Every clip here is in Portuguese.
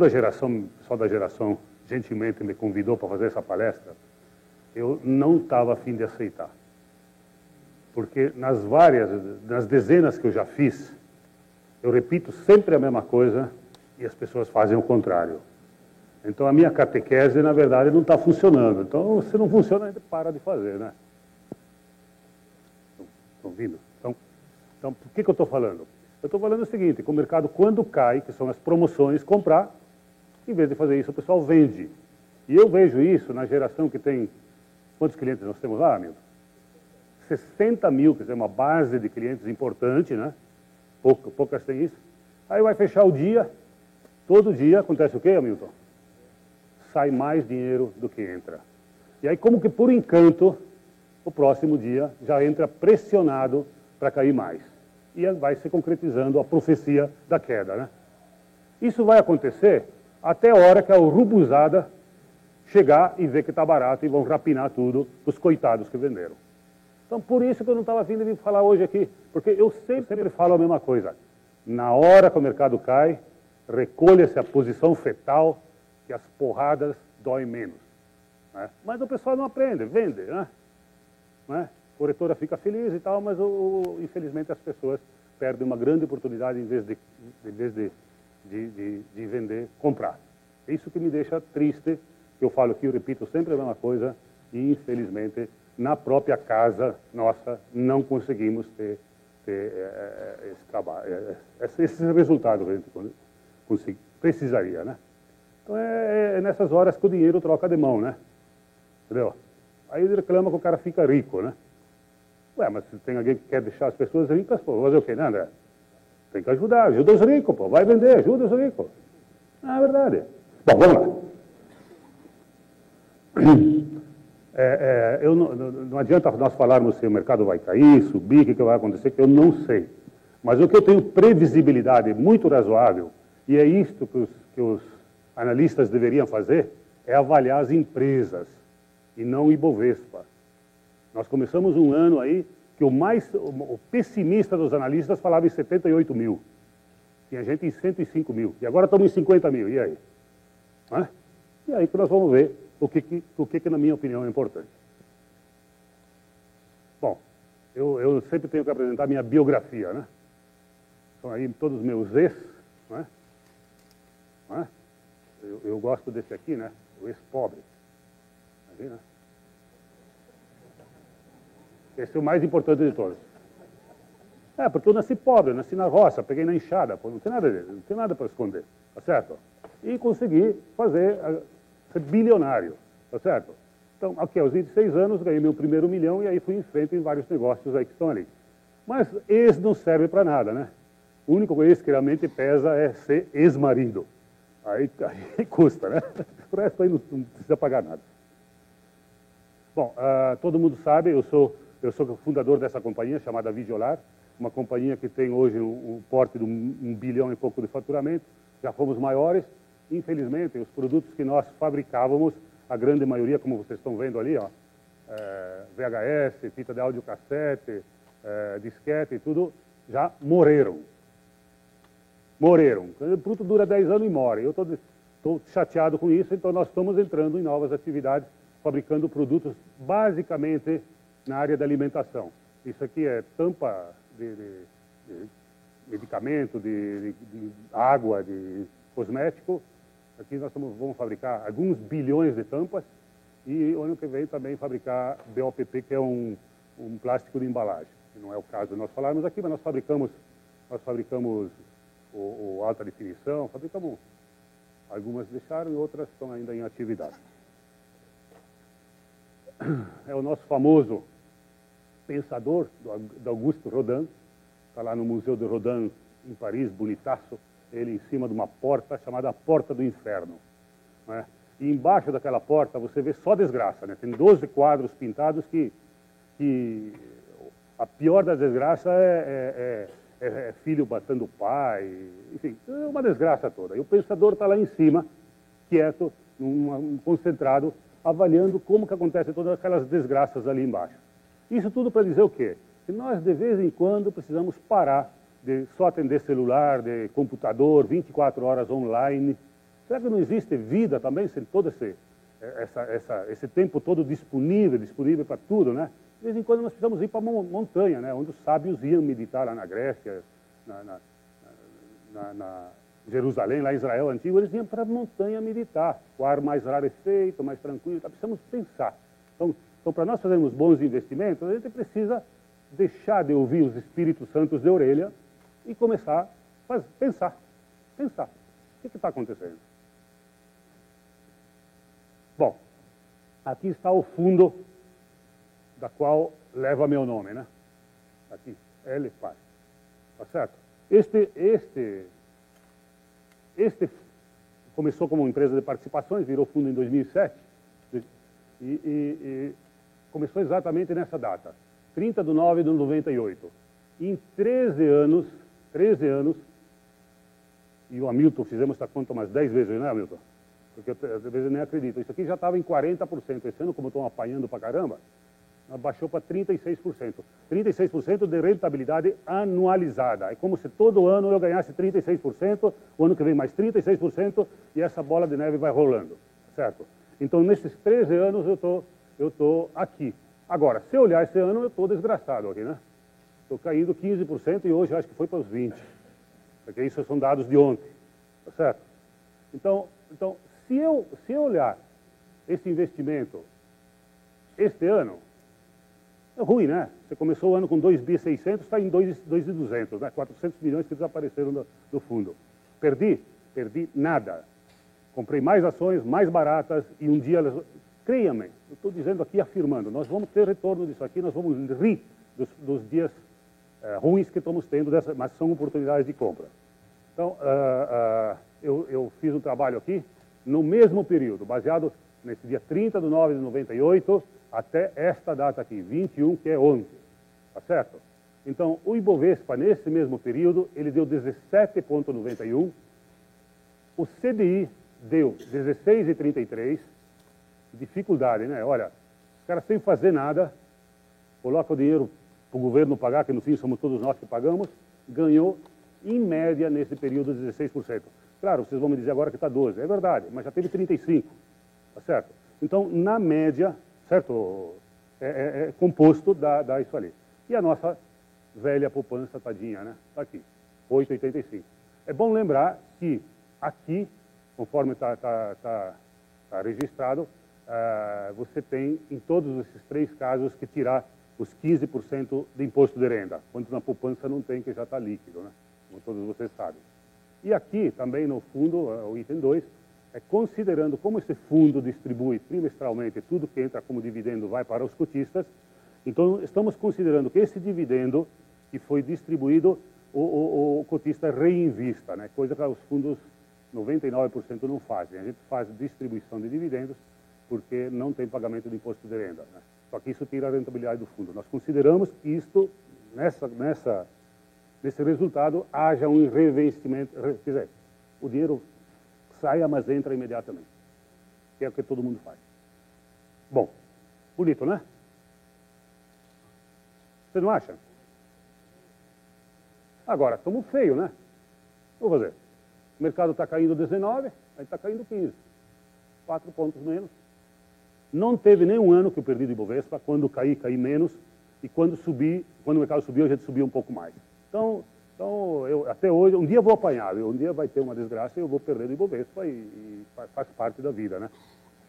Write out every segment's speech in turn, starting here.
quando a geração, pessoal da geração gentilmente me convidou para fazer essa palestra, eu não estava afim de aceitar. Porque nas várias, nas dezenas que eu já fiz, eu repito sempre a mesma coisa e as pessoas fazem o contrário. Então a minha catequese, na verdade, não está funcionando. Então, se não funciona, para de fazer, né? Estão ouvindo? Então, então, por que, que eu estou falando? Eu estou falando o seguinte, que o mercado, quando cai, que são as promoções, comprar, em vez de fazer isso, o pessoal vende. E eu vejo isso na geração que tem... Quantos clientes nós temos lá, amigo? 60 mil, quer dizer, uma base de clientes importante, né? Pouca, poucas têm isso. Aí vai fechar o dia, todo dia acontece o quê, Hamilton? Sai mais dinheiro do que entra. E aí, como que por encanto, o próximo dia já entra pressionado para cair mais. E vai se concretizando a profecia da queda, né? Isso vai acontecer até a hora que a urubuzada chegar e ver que está barato e vão rapinar tudo os coitados que venderam. Então, por isso que eu não estava vindo vir falar hoje aqui, porque eu sempre, sempre falo a mesma coisa. Na hora que o mercado cai, recolha-se a posição fetal, que as porradas doem menos. Né? Mas o pessoal não aprende, vende, né? né? A corretora fica feliz e tal, mas o, o, infelizmente as pessoas perdem uma grande oportunidade em vez de, em vez de, de, de, de vender, comprar. É isso que me deixa triste, eu falo aqui, eu repito sempre a mesma coisa, e infelizmente na própria casa nossa não conseguimos ter, ter é, esse trabalho, é, esse, resultado que a gente precisaria, né? Então é, é, nessas horas que o dinheiro troca de mão, né? Entendeu? Aí ele reclama que o cara fica rico, né? Ué, mas se tem alguém que quer deixar as pessoas ricas, pô, fazer o quê, né, André? Tem que ajudar, ajuda os ricos, pô, vai vender, ajuda os ricos. Ah, é verdade. Bom, vamos lá. É, é, eu não, não, adianta nós falarmos se o mercado vai cair, subir, o que, que vai acontecer, que eu não sei. Mas o que eu tenho previsibilidade muito razoável, e é isto que os, que os analistas deveriam fazer, é avaliar as empresas e não o Ibovespa. Nós começamos um ano aí que o mais o pessimista dos analistas falava em 78 mil. Tinha gente em 105 mil. E agora estamos em 50 mil. E aí? Hã? E aí que nós vamos ver o que, que, o que, que na minha opinião, é importante. Bom, eu, eu sempre tenho que apresentar minha biografia, né? São aí todos os meus ex, não é? Não é? Eu, eu, gosto desse aqui, né? O ex-pobre. Tá né? Esse é o mais importante de todos. É, porque eu nasci pobre, eu nasci na roça, peguei na enxada, não tem nada, não tem nada para esconder, tá certo? E consegui fazer ser bilionário, tá certo? Então, aqui aos 26 anos, ganhei meu primeiro milhão e aí fui em frente em vários negócios aí que estão ali. Mas ex não serve para nada, né? O único ex que realmente pesa é ser ex-marido. Aí, aí, custa, né? O resto aí não, não precisa pagar nada. Bom, uh, todo mundo sabe, eu sou, eu sou fundador dessa companhia chamada Vigiolar, uma companhia que tem hoje um, um porte de um, um bilhão e pouco de faturamento, já fomos maiores, Infelizmente, os produtos que nós fabricávamos, a grande maioria, como vocês estão vendo ali, ó, é, VHS, fita de áudio cassete, é, disquete e tudo, já morreram. Morreram. O produto dura 10 anos e morre. Eu estou chateado com isso, então nós estamos entrando em novas atividades, fabricando produtos basicamente na área da alimentação. Isso aqui é tampa de, de, de medicamento, de, de, água, de cosmético, Aqui nós vamos fabricar alguns bilhões de tampas e ano que vem também fabricar BOPP, que é um, um plástico de embalagem. Não é o caso de nós falarmos aqui, mas nós fabricamos, nós fabricamos o, o alta definição, fabricamos algumas deixaram e outras estão ainda em atividade. É o nosso famoso pensador, do Augusto Rodin, está lá no Museu de Rodin, em Paris, bonitaço ele em cima de uma porta chamada Porta do Inferno. Né? E embaixo daquela porta você vê só desgraça. Né? Tem 12 quadros pintados que, que a pior das desgraças é, é, é, é filho batendo o pai, enfim, é uma desgraça toda. E o pensador está lá em cima, quieto, num, concentrado, avaliando como que acontecem todas aquelas desgraças ali embaixo. Isso tudo para dizer o quê? Que nós, de vez em quando, precisamos parar de só atender celular, de computador, 24 horas online, Será que não existe vida também sem todo esse, essa, essa, esse tempo todo disponível, disponível para tudo, né? De vez em quando nós precisamos ir para a montanha, né? Onde os sábios iam meditar lá na Grécia, na, na, na, na Jerusalém, lá Israel antigo, eles iam para a montanha meditar. O ar mais rarefeito, mais tranquilo, precisamos pensar. Então, então, para nós fazermos bons investimentos, a gente precisa deixar de ouvir os Espíritos Santos de orelha e começar a pensar. Pensar. O que está acontecendo? Bom, aqui está o fundo da qual leva meu nome, né? Aqui, L Pai. Tá certo? Este, este, este começou como empresa de participações, virou fundo em 2007 e, e, e começou exatamente nessa data, 30 de 9 de 98. Em 13 anos, 13 anos, e o Hamilton, fizemos essa conta umas 10 vezes, né, Hamilton? Porque às vezes eu nem acredito. Isso aqui já estava em 40%. Esse ano, como estão apanhando para caramba, baixou para 36%. 36% de rentabilidade anualizada. É como se todo ano eu ganhasse 36%, o ano que vem mais 36%, e essa bola de neve vai rolando, certo? Então, nesses 13 anos, eu tô, estou tô aqui. Agora, se eu olhar esse ano, eu estou desgraçado aqui, né? Estou caindo 15% e hoje acho que foi para os 20%. Porque isso são dados de ontem, tá certo? Então, então se, eu, se eu olhar esse investimento este ano, ruim, né? Você começou o ano com 2 bi 600, está em 2,200, né? 400 milhões que desapareceram do, do fundo. Perdi? Perdi nada. Comprei mais ações, mais baratas, e um dia... Creia-me, eu estou dizendo aqui, afirmando, nós vamos ter retorno disso aqui, nós vamos rir dos, dos dias uh, ruins que estamos tendo, dessa, mas são oportunidades de compra. Então, uh, uh, eu, eu fiz um trabalho aqui, no mesmo período, baseado nesse dia 30 de 9 de 98, até esta data aqui, 21, que é ontem. Tá certo? Então, o Ibovespa, nesse mesmo período, ele deu 17,91. O CDI deu 16,33. Dificuldade, né? Olha, os caras sem fazer nada, coloca o dinheiro para o governo pagar, que no fim somos todos nós que pagamos, ganhou, em média, nesse período, 16%. Claro, vocês vão me dizer agora que está 12%. É verdade, mas já teve 35%. Tá certo? Então, na média, certo? É, é, é composto da, da isso ali. E a nossa velha poupança tadinha, né? Está aqui, 8,85. É bom lembrar que aqui, conforme está tá, tá, tá registrado, uh, você tem, em todos esses três casos, que tirar os 15% de imposto de renda, quanto na poupança não tem, que já está líquido, né? Como todos vocês sabem. E aqui, também no fundo, o item 2, é considerando como esse fundo distribui trimestralmente tudo que entra como dividendo vai para os cotistas, então estamos considerando que esse dividendo que foi distribuído, o, o, o cotista reinvista, né? coisa que os fundos 99% não fazem. A gente faz distribuição de dividendos porque não tem pagamento de imposto de renda. Né? Só que isso tira a rentabilidade do fundo. Nós consideramos que isto, nessa, nessa, nesse resultado, haja um reinvestimento, quer dizer, o dinheiro saia, mas entra imediatamente. Que é o que todo mundo faz. Bom, bonito, né? Você não acha? Agora, estamos feio, né? Vou fazer. O mercado está caindo 19, aí está caindo 15. Quatro pontos menos. Não teve nenhum ano que eu perdi de Ibovespa. Quando caí, caí menos. E quando subi, quando o mercado subiu, a gente subiu um pouco mais. Então, então, eu, até hoje, um dia vou apanhar, um dia vai ter uma desgraça e eu vou perder do Ibovespa e, e faz parte da vida, né?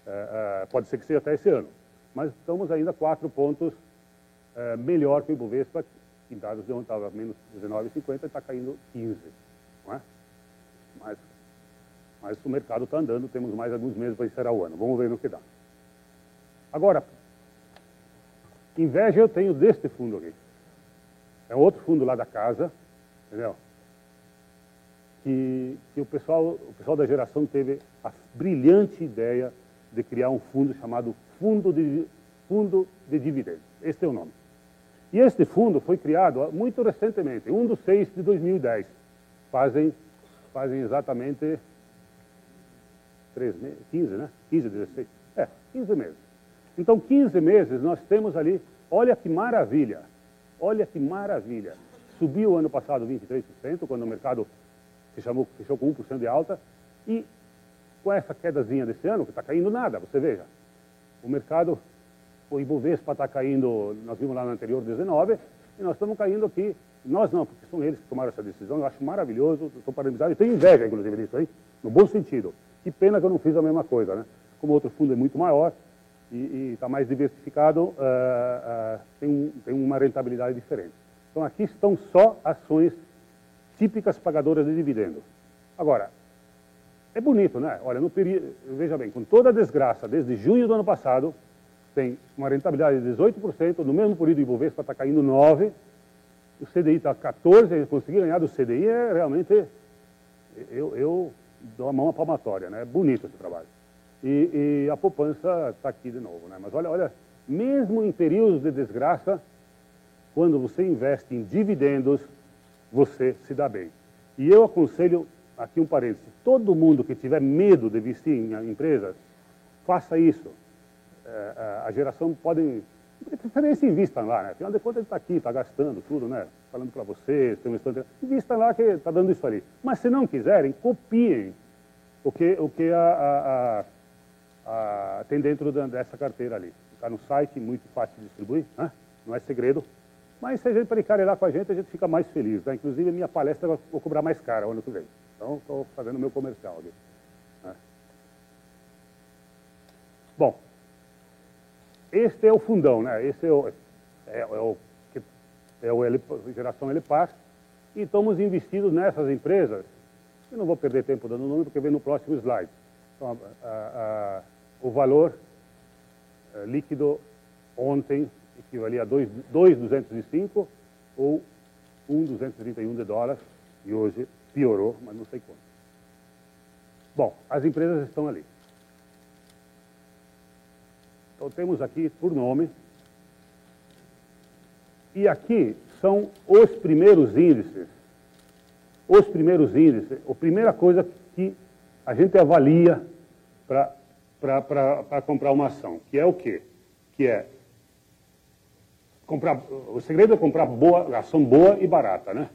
É, é, pode ser que seja até esse ano. Mas estamos ainda quatro pontos é, melhor que o Ibovespa, em dados de onde estava menos 19,50 e está caindo 15, não é? Mas, mas o mercado está andando, temos mais alguns meses para encerrar o ano. Vamos ver no que dá. Agora, inveja eu tenho deste fundo aqui. É outro fundo lá da casa, entendeu? Que, que o, pessoal, o pessoal da geração teve a brilhante ideia de criar um fundo chamado Fundo de, fundo de Dividendos. Este é o nome. E este fundo foi criado muito recentemente, 1 de 6 de 2010. Fazem, fazem exatamente 3 meses, 15, né? 15, 16. É, 15 meses. Então, 15 meses nós temos ali, olha que maravilha, olha que maravilha. Subiu ano passado 23%, quando o mercado se chamou, fechou com 1% de alta, e com essa quedazinha desse ano, que está caindo nada, você veja. O mercado, o Ibovespa está caindo, nós vimos lá no anterior 19, e nós estamos caindo aqui. Nós não, porque são eles que tomaram essa decisão, eu acho maravilhoso, estou parabenizado e tenho inveja, inclusive, disso aí, no bom sentido. Que pena que eu não fiz a mesma coisa, né? Como outro fundo é muito maior e está mais diversificado, uh, uh, tem, tem uma rentabilidade diferente. Então aqui estão só ações típicas pagadoras de dividendos. Agora, é bonito, né? Olha, no período, veja bem, com toda a desgraça, desde junho do ano passado, tem uma rentabilidade de 18%, no mesmo período o Ibovespa está caindo 9%, o CDI está 14%, conseguir ganhar do CDI é realmente, eu, eu dou a mão à palmatória, né? É bonito esse trabalho. E, e a poupança está aqui de novo, né? Mas olha, olha, mesmo em períodos de desgraça, quando você investe em dividendos, você se dá bem. E eu aconselho aqui um parênteses, todo mundo que tiver medo de investir em empresas, faça isso. É, é a geração pode, de preferência invistam lá, né? Afinal de contas ele está aqui, está gastando tudo, né? Falando para vocês, tem um estante, invistam lá que está dando isso ali. Mas se não quiserem, copiem o que, o que a, a, a, tem dentro dessa carteira ali. Está no site, muito fácil de distribuir, né? não é segredo. Mas se a gente lá com a gente, a gente fica mais feliz. Né? Inclusive, a minha palestra eu vou cobrar mais cara o ano que vem. Então, estou fazendo meu comercial aqui. Né? Bom, este é o fundão, né? Esse é o, é, é o, é o L, geração. E estamos investidos nessas empresas. Eu não vou perder tempo dando nome, porque vem no próximo slide. Então, a, a, a, o valor é, líquido ontem equivalia a 2,205 ou 1,231 de dólares. E hoje piorou, mas não sei como. Bom, as empresas estão ali. Então temos aqui por nome. E aqui são os primeiros índices. Os primeiros índices. A primeira coisa que a gente avalia para comprar uma ação, que é o quê? Que é comprar. O segredo é comprar boa, ação boa e barata, né?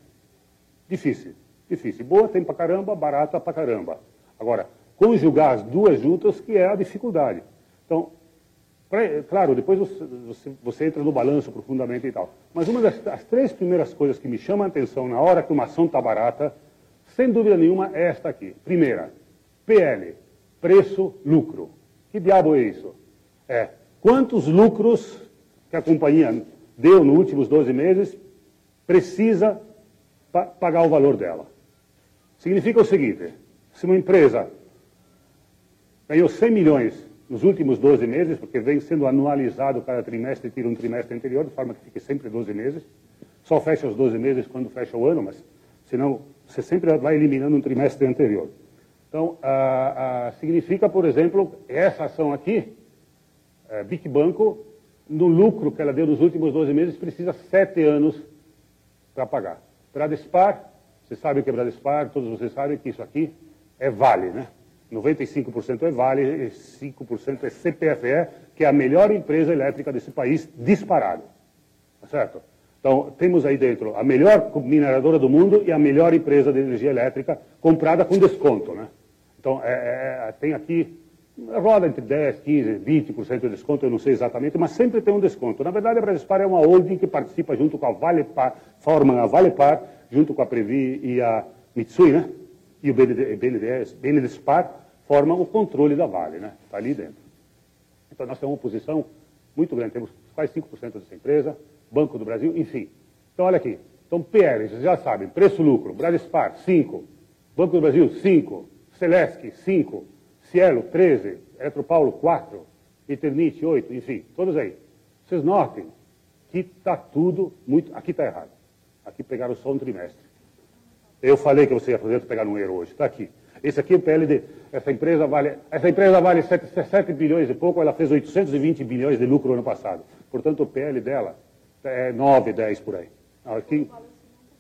Difícil. Difícil. Boa tem pra caramba, barata pra caramba. Agora, conjugar as duas juntas que é a dificuldade. Então, pra, claro, depois você, você, entra no balanço profundamente e tal. Mas uma das as três primeiras coisas que me chamam a atenção na hora que uma ação está barata, sem dúvida nenhuma, é esta aqui. Primeira, PL, preço-lucro. Que diabo é isso? É quantos lucros que a companhia deu nos últimos 12 meses precisa pa pagar o valor dela. Significa o seguinte, se uma empresa ganhou 100 milhões nos últimos 12 meses, porque vem sendo anualizado cada trimestre, tira um trimestre anterior, de forma que fique sempre 12 meses, só fecha os 12 meses quando fecha o ano, mas senão você sempre vai eliminando um trimestre anterior. Então, significa, por exemplo, essa ação aqui, é, Bic Banco, no lucro que ela deu nos últimos 12 meses, precisa sete anos para pagar. Bradespar, você sabe o que é Bradespar, todos vocês sabem que isso aqui é Vale, né? 95% é Vale e 5% é CPFE, que é a melhor empresa elétrica desse país, disparado. Tá certo? Então, temos aí dentro a melhor mineradora do mundo e a melhor empresa de energia elétrica comprada com desconto, né? Então, é, é, é tem aqui, roda entre 10, 15, 20% de desconto, eu não sei exatamente, mas sempre tem um desconto. Na verdade, a Bradespar é uma holding que participa junto com a Valepar, forma a Valepar, junto com a Previ e a Mitsui, né? E o BND, BNDES, BNDESPAR formam o controle da Vale, né? Está ali dentro. Então nós temos uma posição muito grande, temos quase 5% dessa empresa, Banco do Brasil, enfim. Então olha aqui, então PL, vocês já sabem, preço-lucro, Bradespar, 5, Banco do Brasil, 5, Celesc, 5, Cielo, 13, Eletropaulo, 4, Eternite, 8, enfim, todos aí. Vocês notem que está tudo muito... Aqui está errado. Aqui pegaram só um trimestre. Eu falei que você ia fazer pegar um erro hoje. Está aqui. Esse aqui é o PLD. Essa empresa vale, essa empresa vale 7, 7 bilhões e pouco, ela fez 820 bilhões de lucro no ano passado. Portanto, o PL dela é 9, 10 por aí. Aqui,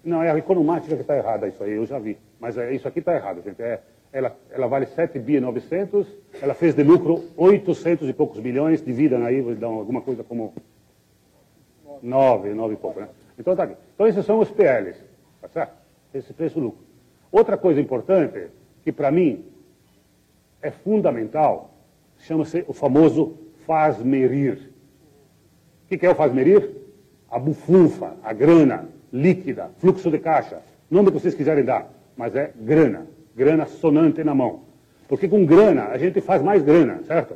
não, é a economática que está errada isso aí, eu já vi. Mas é, isso aqui está errado, gente. É, ela, ela vale 7 bi 900, ela fez de lucro 800 e poucos bilhões, dividam aí, vou dar alguma coisa como 9, 9 e pouco, né? Então tá aqui. Então esses são os PLs, tá certo? Esse preço-lucro. Outra coisa importante, que para mim é fundamental, chama-se o famoso faz-merir. O que é o faz-merir? A bufunfa, a grana líquida, fluxo de caixa, nome que vocês quiserem dar, mas é grana, grana sonante na mão. Porque com grana a gente faz mais grana, certo?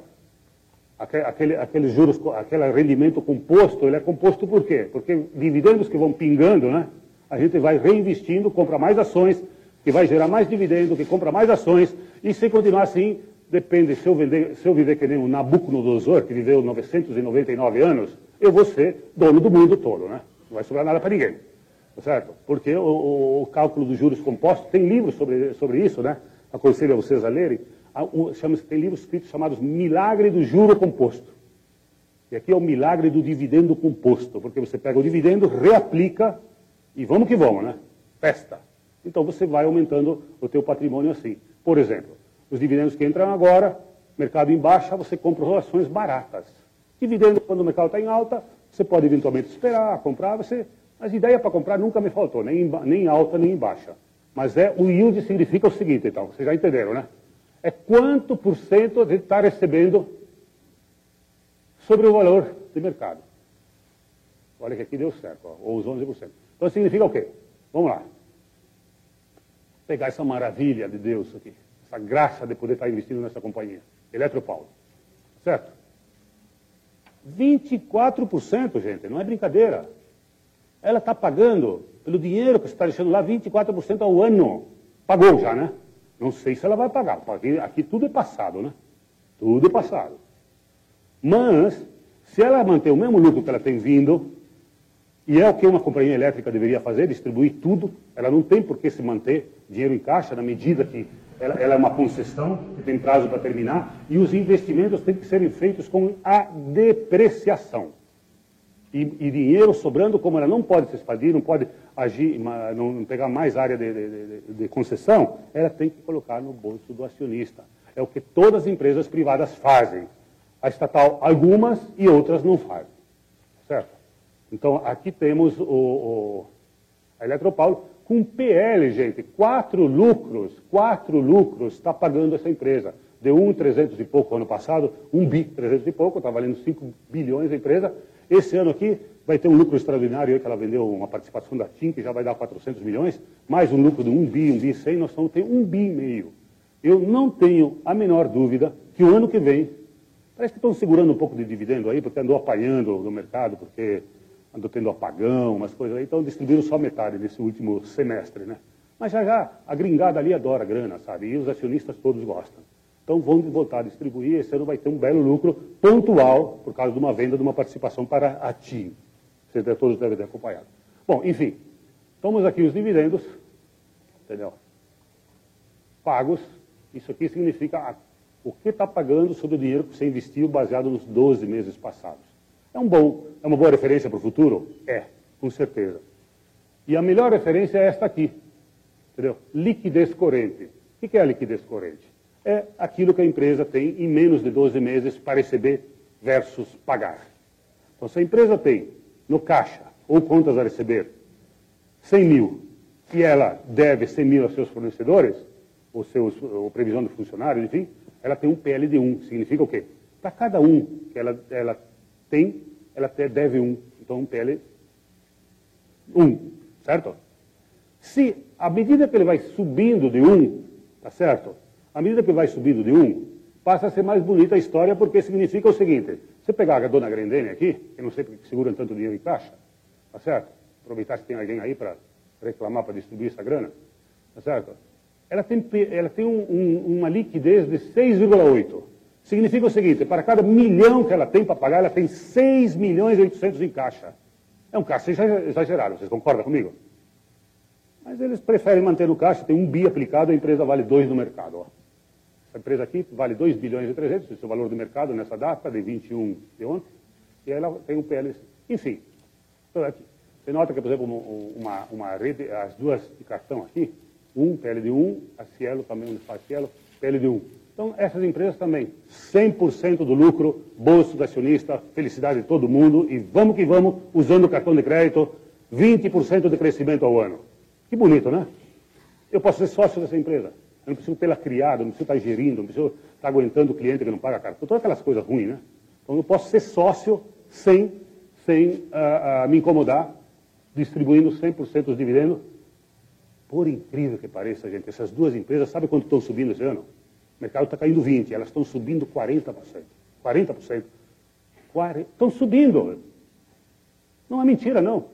Aquele, aquele juros, aquele rendimento composto, ele é composto por quê? Porque dividendos que vão pingando, né? A gente vai reinvestindo, compra mais ações, que vai gerar mais dividendo, que compra mais ações, e se continuar assim, depende, se eu, vender, se eu viver que nem o Nabucodonosor, que viveu 999 anos, eu vou ser dono do mundo todo, né? Não vai sobrar nada para ninguém, certo? Porque o, o, o, cálculo dos juros compostos, tem livros sobre, sobre isso, né? Aconselho a vocês a lerem. Chama-se, tem livros escritos chamados Milagre do Juro Composto. E aqui é o milagre do dividendo composto, porque você pega o dividendo, reaplica e vamos que vamos, né? Festa. Então você vai aumentando o teu patrimônio assim. Por exemplo, os dividendos que entram agora, mercado em baixa, você compra ações baratas. Dividendo, quando o mercado está em alta, você pode eventualmente esperar, comprar, você... Mas ideia para comprar nunca me faltou, nem em, nem em alta, nem em baixa. Mas é, o yield significa o seguinte, então, vocês já entenderam, né? É quanto por cento a gente está recebendo sobre o valor de mercado. Olha que aqui deu certo, ó, ou os 11%. Então significa o quê? Vamos lá. Pegar essa maravilha de Deus aqui essa graça de poder estar investindo nessa companhia, Eletropaulo. Certo? 24%, gente, não é brincadeira. Ela está pagando, pelo dinheiro que você está deixando lá, 24% ao ano. Pagou já, né? Não sei se ela vai pagar, aqui tudo é passado, né? Tudo é passado. Mas, se ela manter o mesmo lucro que ela tem vindo, e é o que uma companhia elétrica deveria fazer, distribuir tudo, ela não tem por que se manter dinheiro em caixa na medida que ela, ela é uma concessão, que tem prazo para terminar, e os investimentos têm que serem feitos com a depreciação. E, e, dinheiro sobrando, como ela não pode se expandir, não pode agir, não pegar mais área de, de, de, de, concessão, ela tem que colocar no bolso do acionista. É o que todas as empresas privadas fazem. A estatal, algumas e outras não fazem. Certo? Então, aqui temos o, o a Eletropaulo, com PL, gente, quatro lucros, quatro lucros está pagando essa empresa. Deu um trezentos e pouco ano passado, um bi trezentos e pouco, está valendo 5 bilhões a empresa. Esse ano aqui vai ter um lucro extraordinário que ela vendeu uma participação da TIM, que já vai dar 400 milhões, mais um lucro de um bi, um bi 100, nós estamos tendo um bi e meio. Eu não tenho a menor dúvida que o ano que vem, parece que estão segurando um pouco de dividendo aí, porque andou apanhando no mercado, porque andou tendo apagão, umas coisas aí, então distribuíram só metade nesse último semestre, né? Mas já já, a gringada ali adora grana, sabe? E os acionistas todos gostam. Então vão voltar a distribuir, esse ano vai ter um belo lucro pontual, por causa de uma venda de uma participação para a TIM. Vocês todos devem ter acompanhado. Bom, enfim, estamos aqui os dividendos, entendeu? Pagos, isso aqui significa a, o que está pagando sobre o dinheiro que você investiu baseado nos 12 meses passados. É, um bom, é uma boa referência para o futuro? É, com certeza. E a melhor referência é esta aqui. Entendeu? Liquidez corrente. O que é a liquidez corrente? É aquilo que a empresa tem em menos de 12 meses para receber versus pagar. Então, se a empresa tem no caixa ou contas a receber 100 mil e ela deve 100 mil aos seus fornecedores, ou, seus, ou previsão de funcionários, enfim, ela tem um PL de 1. Significa o quê? Para cada um que ela, ela tem, ela até deve um. Então, um PL 1, certo? Se, à medida que ele vai subindo de 1, tá certo? À medida que vai subindo de 1, passa a ser mais bonita a história, porque significa o seguinte, você pegar a dona Grendene aqui, que não sei porque seguram tanto dinheiro em caixa, tá certo? Aproveitar se tem alguém aí para reclamar, para distribuir essa grana, tá certo? Ela tem, ela tem um, um, uma liquidez de 6,8. Significa o seguinte, para cada milhão que ela tem para pagar, ela tem 6 milhões e 800 em caixa. É um caixa exagerado, vocês concordam comigo? Mas eles preferem manter no caixa, tem um bi aplicado, a empresa vale 2 no mercado. Ó. Essa empresa aqui vale 2 bilhões e 300, esse é o valor do mercado nessa data, de 21 de ontem, e ela tem um PLC. Enfim, aqui. Você nota que, por exemplo, uma, uma rede, as duas de cartão aqui, um PL de 1, a Cielo também, onde faz Cielo, PL de 1. Então, essas empresas também, 100% do lucro, bolso do acionista, felicidade de todo mundo, e vamos que vamos, usando o cartão de crédito, 20% de crescimento ao ano. Que bonito, né? Eu posso ser sócio dessa empresa. Eu não preciso tê-la criada, eu não preciso estar gerindo, não preciso estar aguentando o cliente que não paga a carta. Todas aquelas coisas ruins, né? Então eu posso ser sócio sem, sem uh, uh, me incomodar, distribuindo 100% dos dividendos. Por incrível que pareça, gente, essas duas empresas, sabe quanto estão subindo esse ano? O mercado está caindo 20%, elas estão subindo 40%. 40%. Estão subindo. Não é mentira, não.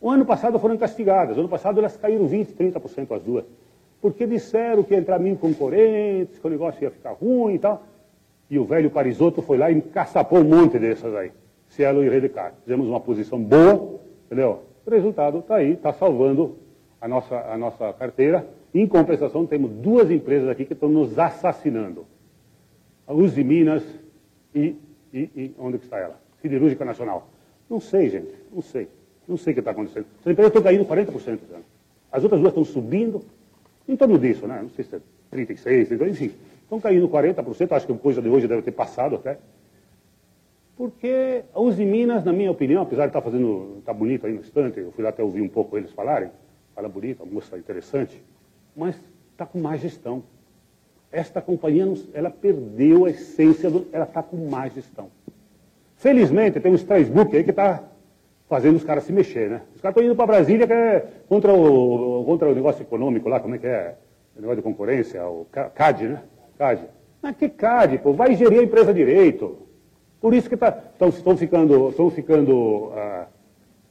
O ano passado foram castigadas. O ano passado elas caíram 20%, 30% as duas. Porque disseram que ia entrar mil concorrentes, que o negócio ia ficar ruim e tal. E o velho Parisotto foi lá e encaçapou um monte dessas aí. Cielo e Redecar. Fizemos uma posição boa, entendeu? O resultado está aí, está salvando a nossa, a nossa carteira. Em compensação, temos duas empresas aqui que estão nos assassinando. A Uzi Minas e, e, e onde que está ela? Siderúrgica Nacional. Não sei, gente, não sei. Não sei o que está acontecendo. As empresas estão caindo 40%. Já. As outras duas estão subindo, em torno disso, né? Não sei se é 36, enfim. Estão caindo 40%, acho que coisa de hoje deve ter passado até. Porque a Uzi Minas, na minha opinião, apesar de estar tá fazendo, está bonito aí no estante, eu fui lá até ouvir um pouco eles falarem, fala bonito, a moça interessante, mas está com má gestão. Esta companhia, ela perdeu a essência, do, ela está com má gestão. Felizmente, tem um Strasbook aí que está fazendo os caras se mexer, né? Os caras estão indo para Brasília que é contra o, contra o negócio econômico lá, como é que é? O negócio de concorrência, o CAD, né? CAD. Mas que CAD, pô? Vai gerir a empresa direito. Por isso que tá, estão, estão ficando, estão ficando ah,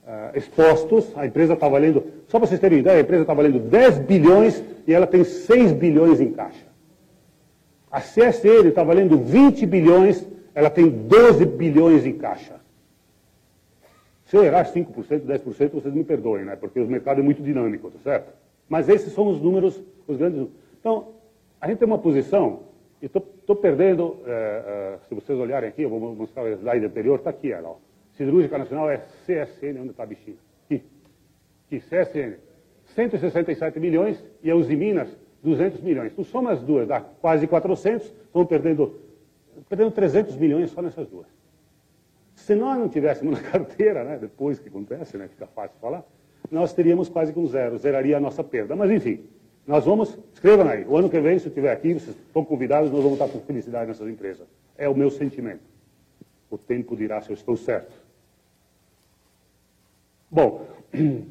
ah, expostos. A empresa está valendo, só para vocês terem ideia, a empresa está valendo 10 bilhões e ela tem 6 bilhões em caixa. A CSN está valendo 20 bilhões, ela tem 12 bilhões em caixa. Se eu errar 5%, 10%, vocês me perdoem, né? Porque o mercado é muito dinâmico, tá certo? Mas esses são os números, os grandes Então, a gente tem uma posição, e estou perdendo, é, é, se vocês olharem aqui, eu vou mostrar o slide anterior, está aqui ela, ó. Siderúrgica Nacional é CSN, onde está a bichinha? Aqui. Aqui, CSN. 167 milhões e a Uzi Minas, 200 milhões. Tu soma as duas, dá quase 400, estão perdendo, perdendo 300 milhões só nessas duas. Se nós não tivéssemos na carteira, né, depois que acontece, né, fica fácil falar, nós teríamos quase com zero, zeraria a nossa perda. Mas enfim, nós vamos, escrevam aí, o ano que vem, se eu estiver aqui, vocês estão convidados, nós vamos estar com felicidade nessas empresas. É o meu sentimento. O tempo dirá se eu estou certo. Bom,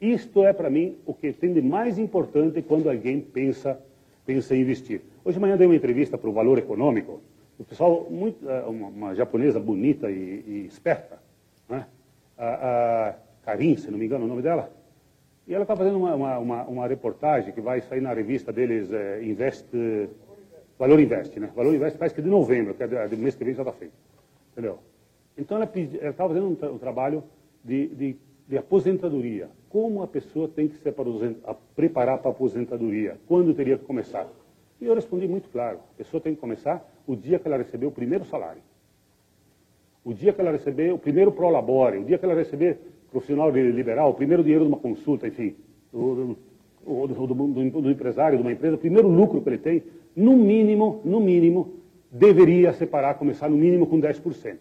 isto é para mim o que tem de mais importante quando alguém pensa, pensa em investir. Hoje de manhã dei uma entrevista para o Valor Econômico, o pessoal, muito, é, uma, uma japonesa bonita e, e esperta, né? a, a Karin, se não me engano o nome dela, e ela está fazendo uma, uma, uma, uma, reportagem que vai sair na revista deles, é, Invest, Valor Invest, né? Valor Invest parece que é de novembro, que é do mês que vem já está feito. Entendeu? Então ela estava fazendo um, um trabalho de, de, de, aposentadoria. Como a pessoa tem que se preparar para a aposentadoria? Quando teria que começar? E eu respondi muito claro. A pessoa tem que começar o dia que ela receber o primeiro salário. O dia que ela receber o primeiro prolabore, o dia que ela receber profissional liberal, o primeiro dinheiro de uma consulta, enfim, do, do, do, do, empresário, de uma empresa, o primeiro lucro que ele tem, no mínimo, no mínimo, deveria separar, começar no mínimo com 10%.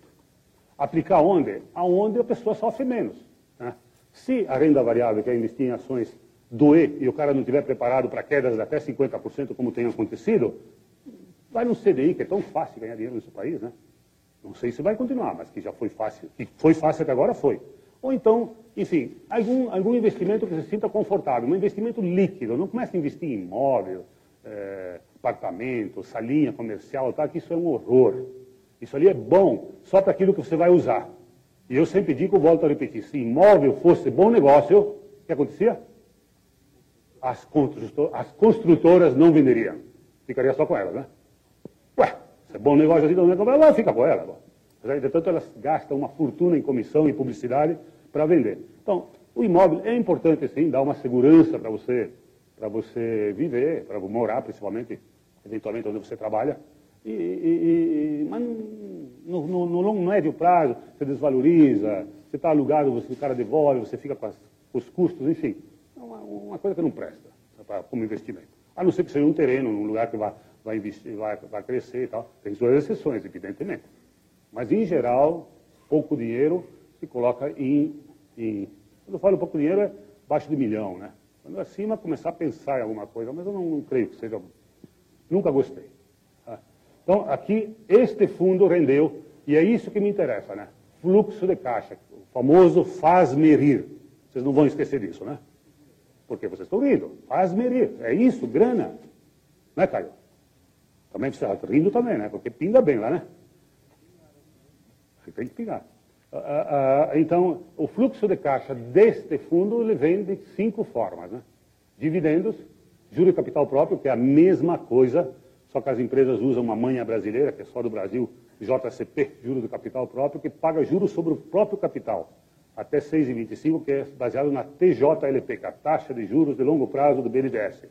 Aplicar onde? Aonde a pessoa sofre menos. Né? Se a renda variável, que é investir em ações, doer e o cara não estiver preparado para quedas de até 50%, como tem acontecido, vai no CDI, que é tão fácil ganhar dinheiro nesse país, né? Não sei se vai continuar, mas que já foi fácil, que foi fácil até agora, foi. Ou então, enfim, algum, algum investimento que se sinta confortável, um investimento líquido, não comece a investir em imóvel, é, apartamento, salinha comercial, tá? que isso é um horror. Isso ali é bom só para aquilo que você vai usar. E eu sempre digo, volto a repetir, se imóvel fosse bom negócio, o que acontecia? As construtoras não venderiam. Ficaria só com elas, né? Ué, é bom negócio assim, não é comprar, ela fica com ela. Entretanto, elas gastam uma fortuna em comissão e publicidade para vender. Então, o imóvel é importante, sim, dar uma segurança para você, para você viver, para morar, principalmente, eventualmente, onde você trabalha. E, e, e, mas no, no, no, longo médio prazo, você desvaloriza, você está alugado, você, o cara devolve, você fica com, as, com os custos, enfim. É uma, uma, coisa que não presta pra, como investimento. A não ser que seja um terreno, num lugar que vai, vai, investir, vai, vai crescer e tal. Tem suas exceções, evidentemente. Mas, em geral, pouco dinheiro se coloca em, em... Quando eu falo pouco dinheiro, é abaixo de milhão, né? Quando é acima, começar a pensar em alguma coisa, mas eu não, não creio que seja Nunca gostei. Tá? Então, aqui, este fundo rendeu, e é isso que me interessa, né? Fluxo de caixa, o famoso faz-merir. Vocês não vão esquecer disso, né? Porque vocês estão rindo. Faz-merir. É isso, grana. Né, Caio? Também está rindo também, né? Porque pinga bem lá, né? Você tem que pingar. Uh, uh, então, o fluxo de caixa deste fundo ele vem de cinco formas. Né? Dividendos, juro de capital próprio, que é a mesma coisa, só que as empresas usam uma manha brasileira, que é só do Brasil, JCP, juro do capital próprio, que paga juros sobre o próprio capital, até 6,25, que é baseado na TJLP, que é a taxa de juros de longo prazo do BNDES.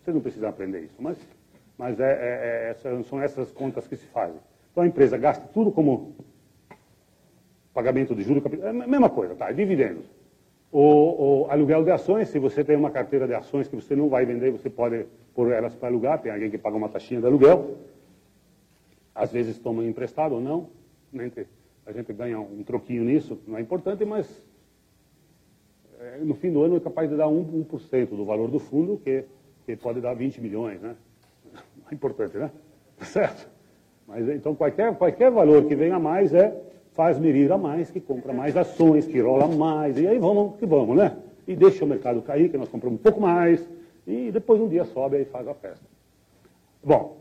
Vocês não precisam aprender isso, mas, mas é, é, é, são essas contas que se fazem. Então a empresa gasta tudo como pagamento de juros, capital, é a mesma coisa, tá? Dividendos. O, o, aluguel de ações, se você tem uma carteira de ações que você não vai vender, você pode pôr elas para alugar, tem alguém que paga uma taxinha de aluguel. Às vezes toma emprestado ou não. A gente ganha um troquinho nisso, não é importante, mas é, no fim do ano é capaz de dar 1%, 1 do valor do fundo, que, que pode dar 20 milhões, né? Importante, né? Certo? Mas então qualquer, qualquer valor que venha mais é faz merir a mais, que compra mais ações, que rola mais, e aí vamos que vamos, né? E deixa o mercado cair, que nós compramos um pouco mais, e depois um dia sobe e faz a festa. Bom,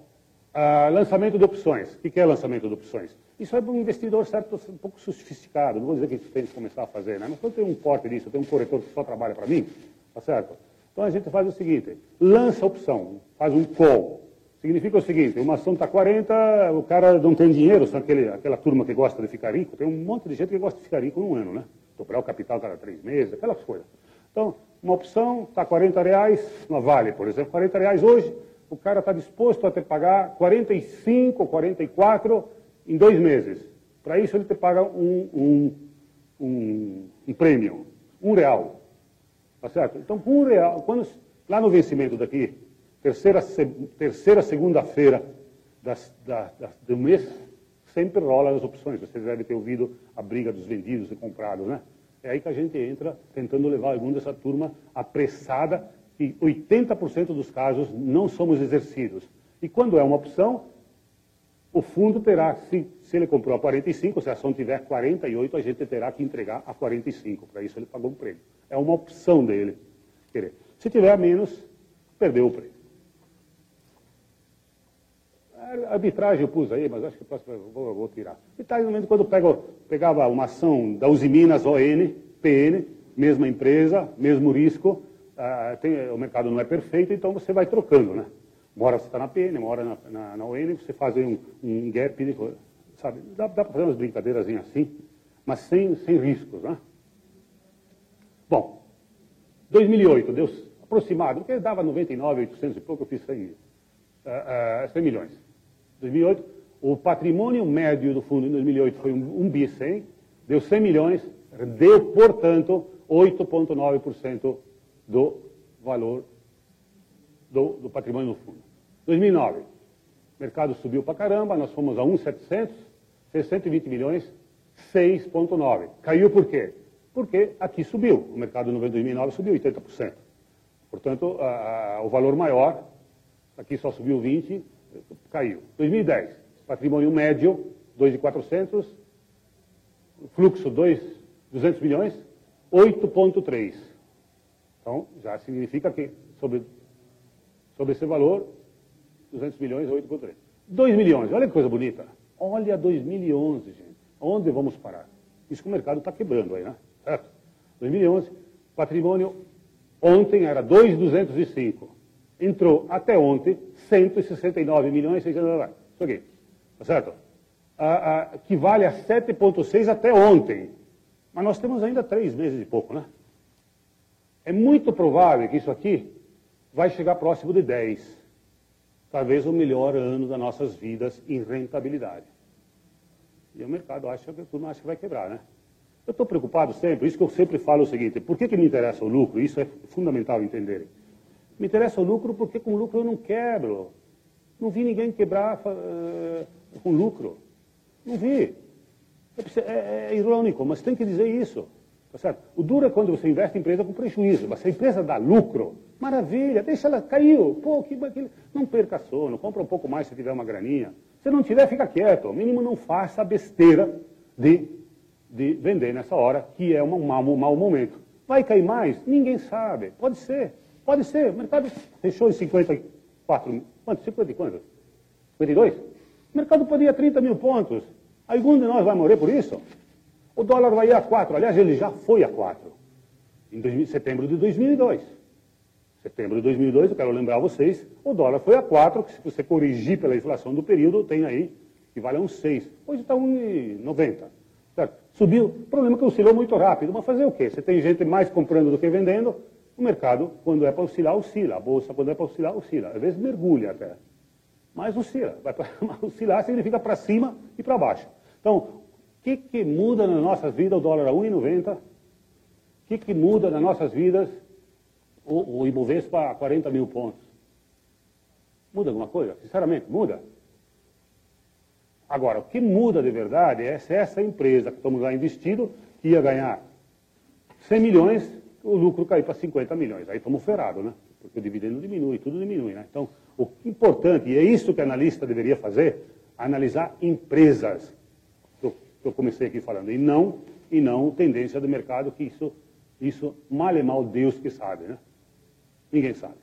uh, lançamento de opções. O que é lançamento de opções? Isso é para um investidor certo, um pouco sofisticado, não vou dizer que a tem que começar a fazer, né? Mas quando tem um porte disso, tem um corretor que só trabalha para mim, tá certo? Então a gente faz o seguinte, lança a opção, faz um call, Significa o seguinte, uma ação está 40, o cara não tem dinheiro, são aquele, aquela turma que gosta de ficar rico, tem um monte de gente que gosta de ficar rico num ano, né? Dobrar o capital cada três meses, aquelas coisas. Então, uma opção está 40 reais, uma Vale, por exemplo, 40 reais hoje, o cara está disposto a te pagar 45 ou 44 em dois meses. Para isso ele te paga um, um, um, um prêmio, um real. Tá certo? Então, com um real, quando, lá no vencimento daqui, terceira, terceira segunda-feira do mês, sempre rola as opções. Vocês devem ter ouvido a briga dos vendidos e comprados, né? É aí que a gente entra tentando levar algum dessa turma apressada, e 80% dos casos não somos exercidos. E quando é uma opção, o fundo terá, se, se ele comprou a 45, se a ação tiver 48, a gente terá que entregar a 45. Para isso ele pagou um prêmio. É uma opção dele. Querer. Se tiver menos, perdeu o prêmio. Arbitragem eu pus aí, mas acho que próximo vou, vou tirar. Arbitragem, no momento quando pego, pegava uma ação da Usiminas ON, PN, mesma empresa, mesmo risco, ah, tem, o mercado não é perfeito, então você vai trocando, né? Uma hora você está na PN, uma hora na, na, na ON, você faz um, um gap, sabe? Dá, dá para fazer umas brincadeiras assim, mas sem, sem riscos, né? Bom, 2008, deu aproximado, porque dava 99, 800 e pouco, eu fiz 100, uh, uh, 100 milhões. 2008, o patrimônio médio do fundo em 2008 foi um, um bi 100, deu 100 milhões, deu, portanto, 8,9% do valor do, do, patrimônio do fundo. 2009, o mercado subiu para caramba, nós fomos a 1,700, 620 milhões, 6,9. Caiu por quê? Porque aqui subiu, o mercado no 2009 subiu 80%. Portanto, a, a, o valor maior, aqui só subiu 20%, caiu. 2010, patrimônio médio, 2,400, fluxo 2, 200 milhões, 8,3. Então, já significa que sobre, sobre esse valor, 200 milhões, 8,3. 2 milhões, olha que coisa bonita. Olha 2011, gente. Onde vamos parar? Isso que o mercado está quebrando aí, né? Certo? 2011, patrimônio ontem era 2,205 entrou até ontem 169 milhões e 600 mil Isso aqui, tá certo? Ah, ah, que vale a 7,6 até ontem. Mas nós temos ainda três meses e pouco, né? É muito provável que isso aqui vai chegar próximo de 10. Talvez o melhor ano das nossas vidas em rentabilidade. E o mercado acha que tudo acha que vai quebrar, né? Eu estou preocupado sempre, isso que eu sempre falo é o seguinte, por que, que me interessa o lucro? Isso é fundamental entenderem. Me interessa o lucro porque com lucro eu não quebro. Não vi ninguém quebrar uh, com lucro. Não vi. É, é, é, irônico, mas tem que dizer isso. Tá certo? O duro é quando você investe em empresa com prejuízo, mas se a empresa dá lucro, maravilha, deixa ela, caiu, pô, que, que, não perca sono, compra um pouco mais se tiver uma graninha. Se não tiver, fica quieto, ao mínimo não faça a besteira de, de vender nessa hora, que é um mau, um mau momento. Vai cair mais? Ninguém sabe, pode ser, pode ser, o mercado fechou em 54, quanto, 50 e quanto? 52? O mercado podia 30 mil pontos, algum de nós vai morrer por isso? O dólar vai ir a 4. Aliás, ele já foi a 4. Em setembro de 2002. Setembro de 2002, eu quero lembrar vocês, o dólar foi a 4, que se você corrigir pela inflação do período, tem aí que vale a uns 6. Hoje está 1,90. Certo? Subiu. O problema é que oscilou muito rápido. Mas fazer o quê? Você tem gente mais comprando do que vendendo. O mercado, quando é para oscilar, oscila. A bolsa, quando é para oscilar, oscila. Às vezes mergulha até. Mas oscila. Vai oscilar significa para cima e para baixo. Então, que, que muda na nossas vidas o dólar a 1,90? O que, que muda nas nossas vidas o, o Ibovespa a 40 mil pontos? Muda alguma coisa? Sinceramente, muda? Agora, o que muda de verdade é se essa empresa que estamos lá investido, que ia ganhar 100 milhões, o lucro cair para 50 milhões. Aí estamos ferrados, né? Porque o dividendo diminui, tudo diminui, né? Então, o importante, e é isso que o analista deveria fazer, analisar empresas que eu comecei aqui falando, e não, e não tendência do mercado, que isso, isso mal é mal Deus que sabe, né? Ninguém sabe.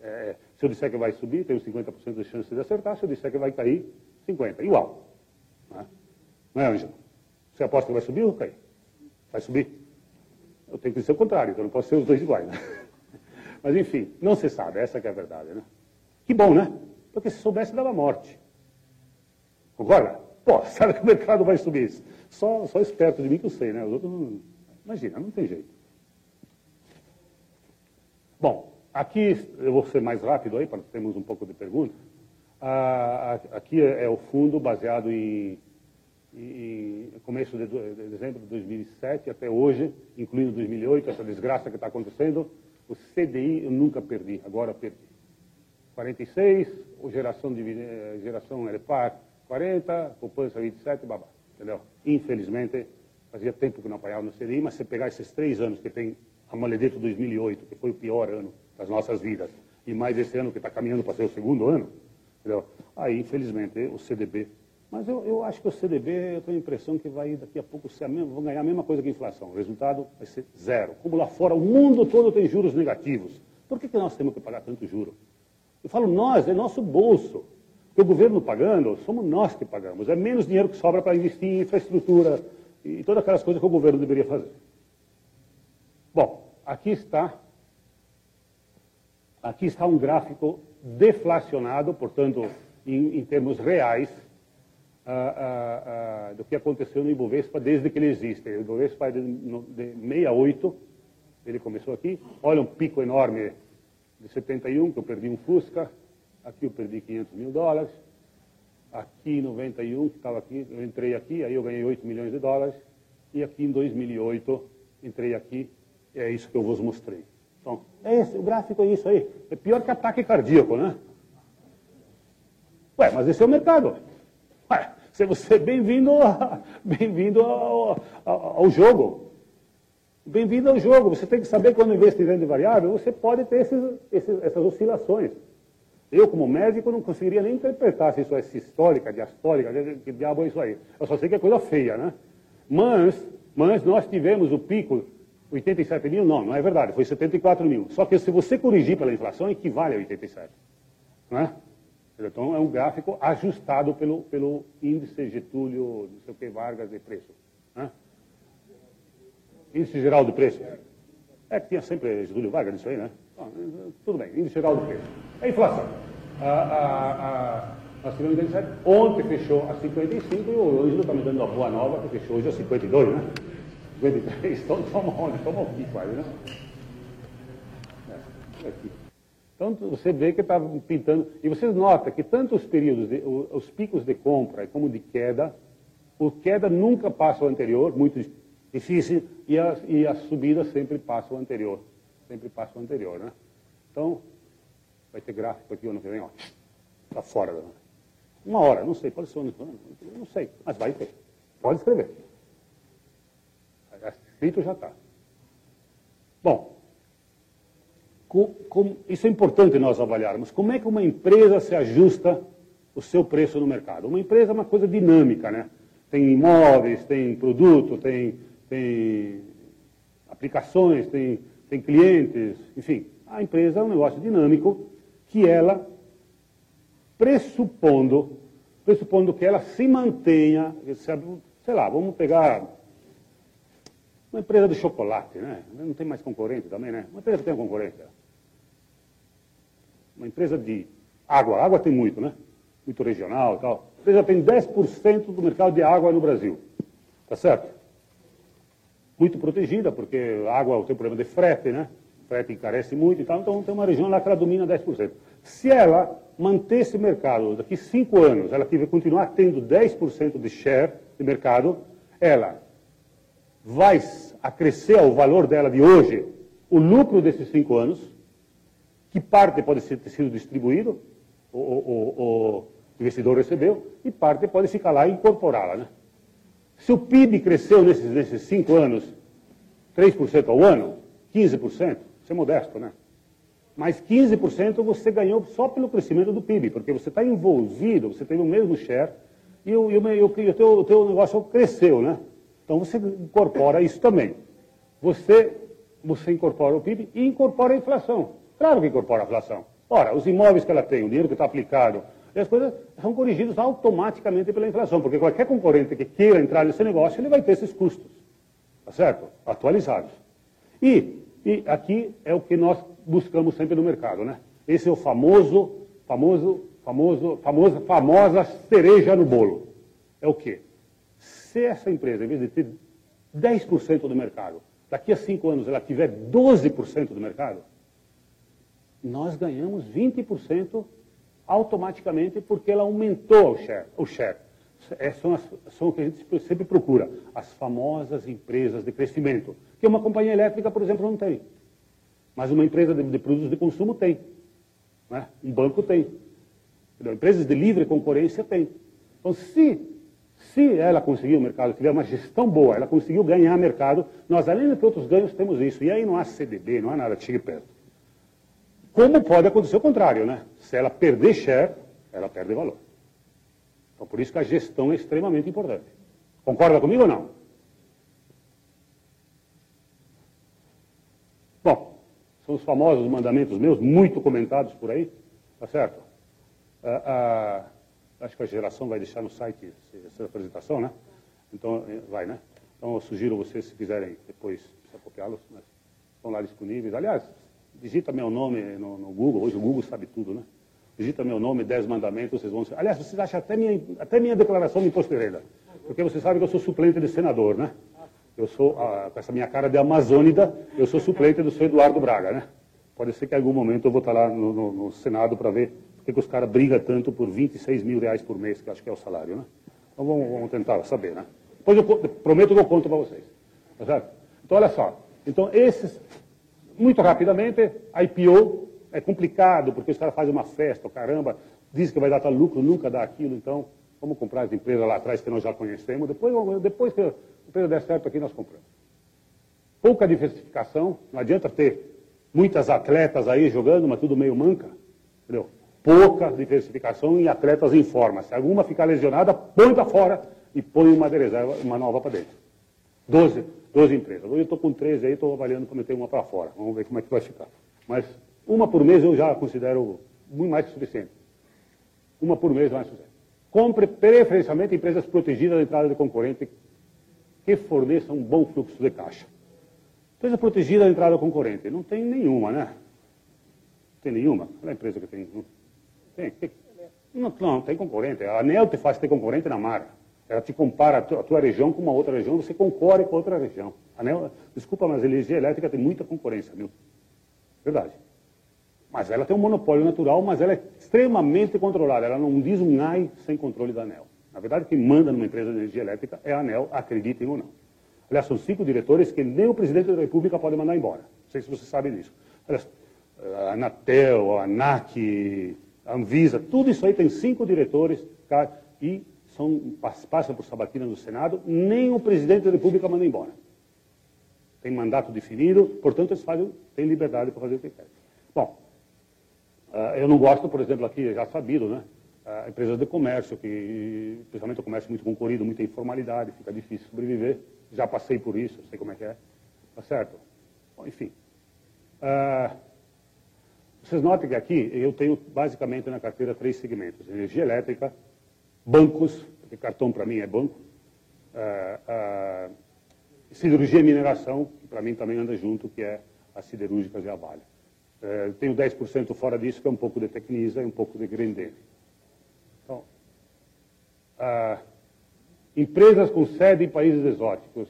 É, se eu disser que vai subir, tenho 50% de chance de acertar, se eu disser que vai cair, 50%. Igual. Né? Não é, Ângelo? Você aposta que vai subir ou cair? Vai subir? Eu tenho que dizer o contrário, então não posso ser os dois iguais. Né? Mas enfim, não se sabe, essa é a verdade, né? Que bom, né? Porque se soubesse, dava morte. Concorda? Pô, sabe que o mercado vai subir isso? Só, só esperto de mim que eu sei, né? Os outros não... Imagina, não tem jeito. Bom, aqui eu vou ser mais rápido aí, para termos um pouco de perguntas. Ah, aqui é, é o fundo baseado em, em começo de, de dezembro de 2007 até hoje, incluindo 2008, essa desgraça que está acontecendo. O CDI eu nunca perdi, agora perdi. 46, o geração, de, eh, geração LPAR 40, poupança 27, babá. Entendeu? Infelizmente, fazia tempo que não apanhava no CDI, mas se pegar esses três anos que tem a Maledeto 2008, que foi o pior ano das nossas vidas, e mais esse ano que está caminhando para ser o segundo ano, entendeu? aí, infelizmente, o CDB. Mas eu, eu acho que o CDB, eu tenho a impressão que vai daqui a pouco ser a mesma, vão ganhar a mesma coisa que a inflação. O resultado vai ser zero. Como lá fora o mundo todo tem juros negativos. Por que, que nós temos que pagar tanto juro? Eu falo nós, é nosso bolso. Porque o governo pagando, somos nós que pagamos. É menos dinheiro que sobra para investir em infraestrutura e todas aquelas coisas que o governo deveria fazer. Bom, aqui está, aqui está um gráfico deflacionado, portanto, em, em termos reais, do que aconteceu no Ibovespa desde que ele existe. O Ibovespa é de, de 68, ele começou aqui. Olha um pico enorme de 71, que eu perdi um Fusca, aqui eu perdi 500 mil dólares, aqui em 91, que estava aqui, eu entrei aqui, aí eu ganhei 8 milhões de dólares, e aqui em 2008, entrei aqui, é isso que eu vos mostrei. Então, é esse, o gráfico é isso aí. É pior que ataque cardíaco, né? Ué, mas esse é o mercado. Ué, se você bem-vindo bem-vindo ao, ao, ao, jogo. Bem-vindo ao jogo. Você tem que saber quando investir em renda variável, você pode ter esses, esses, essas oscilações. Eu, como médico, não conseguiria nem interpretar se isso é sistólica, diastólica, que diabo é isso aí. Eu só sei que é coisa feia, né? Mas, mas nós tivemos o pico, 87 mil, não, não é verdade, foi 74 mil. Só que se você corrigir pela inflação, equivale a 87. Não é? Então é um gráfico ajustado pelo, pelo índice Getúlio, não sei o que, Vargas de preço. Né? Índice geral de preço. É que tinha sempre Getúlio Vargas nisso aí, né? Tudo bem, índice geral do preço. É inflação. A, a, a, tivemos 27, ontem fechou a 55 e Ângelo está me dando uma boa nova, que fechou hoje a 52, né? 53, então toma onde? Toma quase, né? É, aqui. Então você vê que está pintando. E você nota que tanto os períodos, de, os picos de compra como de queda, o queda nunca passa o anterior, muito difícil, e a, e a subida sempre passa o anterior sempre passa o anterior, né? Então, vai ter gráfico aqui ano que vem, ó, está fora. Da... Uma hora, não sei, pode ser ano, não sei, mas vai ter. Pode escrever. Feito já está. Bom, com, com, isso é importante nós avaliarmos. Como é que uma empresa se ajusta o seu preço no mercado? Uma empresa é uma coisa dinâmica, né? Tem imóveis, tem produto, tem, tem aplicações, tem, tem clientes, enfim. A empresa é um negócio dinâmico que ela, pressupondo, pressupondo que ela se mantenha, sei lá, vamos pegar uma empresa de chocolate, né? Não tem mais concorrente também, né? Uma empresa que tem concorrência. Uma empresa de água, água tem muito, né? Muito regional e tal. A empresa tem 10% do mercado de água no Brasil. Tá certo? Muito protegida, porque a água tem problema de frete, né? frete encarece muito e tal, então tem uma região lá que ela domina 10%. Se ela manter esse mercado daqui cinco anos, ela tiver, continuar tendo 10% de share de mercado, ela vai acrescer ao valor dela de hoje o lucro desses cinco anos, que parte pode ter sido distribuído, o, o, o investidor recebeu, e parte pode ficar lá e incorporá-la. Né? Se o PIB cresceu nesses, nesses cinco anos 3% ao ano, 15%, ser modesto, né? Mas 15% você ganhou só pelo crescimento do PIB, porque você está envolvido, você tem o mesmo share e o, e o, e o, teu, o teu negócio cresceu, né? Então você incorpora isso também. Você, você incorpora o PIB e incorpora a inflação. Claro que incorpora a inflação. Ora, os imóveis que ela tem, o dinheiro que está aplicado, as coisas são corrigidos automaticamente pela inflação, porque qualquer concorrente que queira entrar nesse negócio, ele vai ter esses custos, tá certo? Atualizados. E e aqui é o que nós buscamos sempre no mercado, né? Esse é o famoso, famoso, famoso, famosa, famosa cereja no bolo. É o quê? Se essa empresa, em vez de ter 10% do mercado, daqui a cinco anos ela tiver 12% do mercado, nós ganhamos 20% automaticamente porque ela aumentou o share. O share. É, são, as, são o que a gente sempre procura, as famosas empresas de crescimento, que uma companhia elétrica, por exemplo, não tem. Mas uma empresa de, de produtos de consumo tem. Né? Um banco tem. Empresas de livre concorrência tem. Então, se, se ela conseguir o mercado, tiver uma gestão boa, ela conseguiu ganhar mercado, nós, além de outros ganhos, temos isso. E aí não há CDB, não há nada que chegue perto. Como pode acontecer o contrário, né? Se ela perder share, ela perde valor. Então, por isso que a gestão é extremamente importante. Concorda comigo ou não? Bom, são os famosos mandamentos meus, muito comentados por aí, tá certo? Ah, ah, acho que a geração vai deixar no site essa apresentação, né? Então, eh, vai, né? Então, eu sugiro vocês, se quiserem depois, precisa copiá-los, mas estão lá disponíveis. Aliás, digita meu nome no, no Google, hoje o Google sabe tudo, né? digita meu nome, dez mandamentos, vocês vão... Aliás, vocês acham até minha, até minha declaração de imposto de renda, porque vocês sabem que eu sou suplente de senador, né? Eu sou, ah, com essa minha cara de amazônida, eu sou suplente do senhor Eduardo Braga, né? Pode ser que em algum momento eu vou estar lá no, no, no Senado para ver por que os caras brigam tanto por 26 mil reais por mês, que acho que é o salário, né? Então vamos, vamos tentar saber, né? Depois eu prometo que eu conto para vocês. Tá certo? Então olha só. Então esses, muito rapidamente, IPO, é complicado, porque os caras fazem uma festa, caramba, diz que vai dar tal lucro, nunca dá aquilo, então vamos comprar as empresas lá atrás que nós já conhecemos, depois, depois que a empresa der certo aqui, nós compramos. Pouca diversificação, não adianta ter muitas atletas aí jogando, mas tudo meio manca, entendeu? Pouca diversificação em atletas em forma. Se alguma ficar lesionada, põe para fora e põe uma uma nova para dentro. Doze, doze empresas. Hoje eu estou com 13 aí, estou avaliando meter uma para fora. Vamos ver como é que vai ficar. Mas uma por mês eu já considero muito mais que suficiente. Uma por mês é mais suficiente. Compre preferencialmente empresas protegidas da entrada de concorrente que forneçam um bom fluxo de caixa. Empresa protegida da entrada concorrente. Não tem nenhuma, né? Não tem nenhuma. Qual é a empresa que tem? Tem. tem. Não, não, tem concorrente. A ANEL te faz ter concorrente na Mara. Ela te compara a tua, a tua, região com uma outra região, você concorre com outra região. ANEL, desculpa, mas a energia elétrica tem muita concorrência, viu? Verdade. Mas ela tem um monopólio natural, mas ela é extremamente controlada. Ela não diz um ai sem controle da ANEL. Na verdade, quem manda numa empresa de energia elétrica é a ANEL, acreditem ou não. Aliás, são cinco diretores que nem o presidente da República pode mandar embora. Não sei se vocês sabem disso. Aliás, a Anatel, a ANAC, a Anvisa, tudo isso aí tem cinco diretores e são, passam por sabatina no Senado, nem o presidente da República manda embora. tem mandato definido, portanto eles fazem, têm liberdade para fazer o que querem. Bom, uh, eu não gosto, por exemplo, aqui, já sabido, né? Uh, empresas de comércio, que, especialmente o comércio muito concorrido, muita informalidade, fica difícil sobreviver. Já passei por isso, sei como é que é. Tá certo? Bom, enfim. Uh, vocês notem que aqui eu tenho basicamente na carteira três segmentos: energia elétrica, bancos, porque cartão para mim é banco, uh, uh, siderurgia e mineração, que para mim também anda junto, que é as siderúrgicas e a. Uh, tenho 10% fora disso, que é um pouco de Tecnisa e um pouco de Grendene. Então, empresas com sede em países exóticos.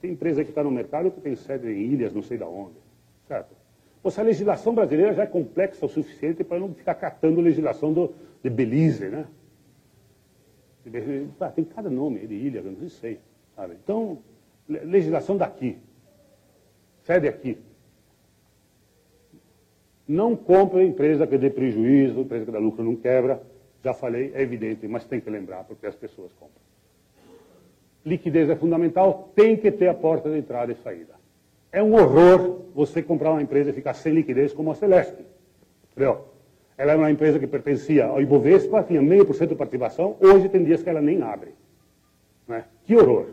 tem empresa que está no mercado que tem sede em ilhas, não sei de onde. Certo? se a legislação brasileira já é complexa o suficiente para não ficar catando legislação do, de Belize, né? Ah, tem cada nome de ilha, não sei. Sabe? Então, legislação daqui. Sede aqui. Não compre empresa que dê prejuízo, empresa que dá lucro não quebra. Já falei, é evidente, mas tem que lembrar, porque as pessoas compram. Liquidez é fundamental, tem que ter a porta de entrada e saída. É um horror você comprar uma empresa e ficar sem liquidez como a Celeste. Entendeu? Ela era uma empresa que pertencia ao Ibovespa, tinha meio por cento de participação, hoje tem dias que ela nem abre. Né? Que horror.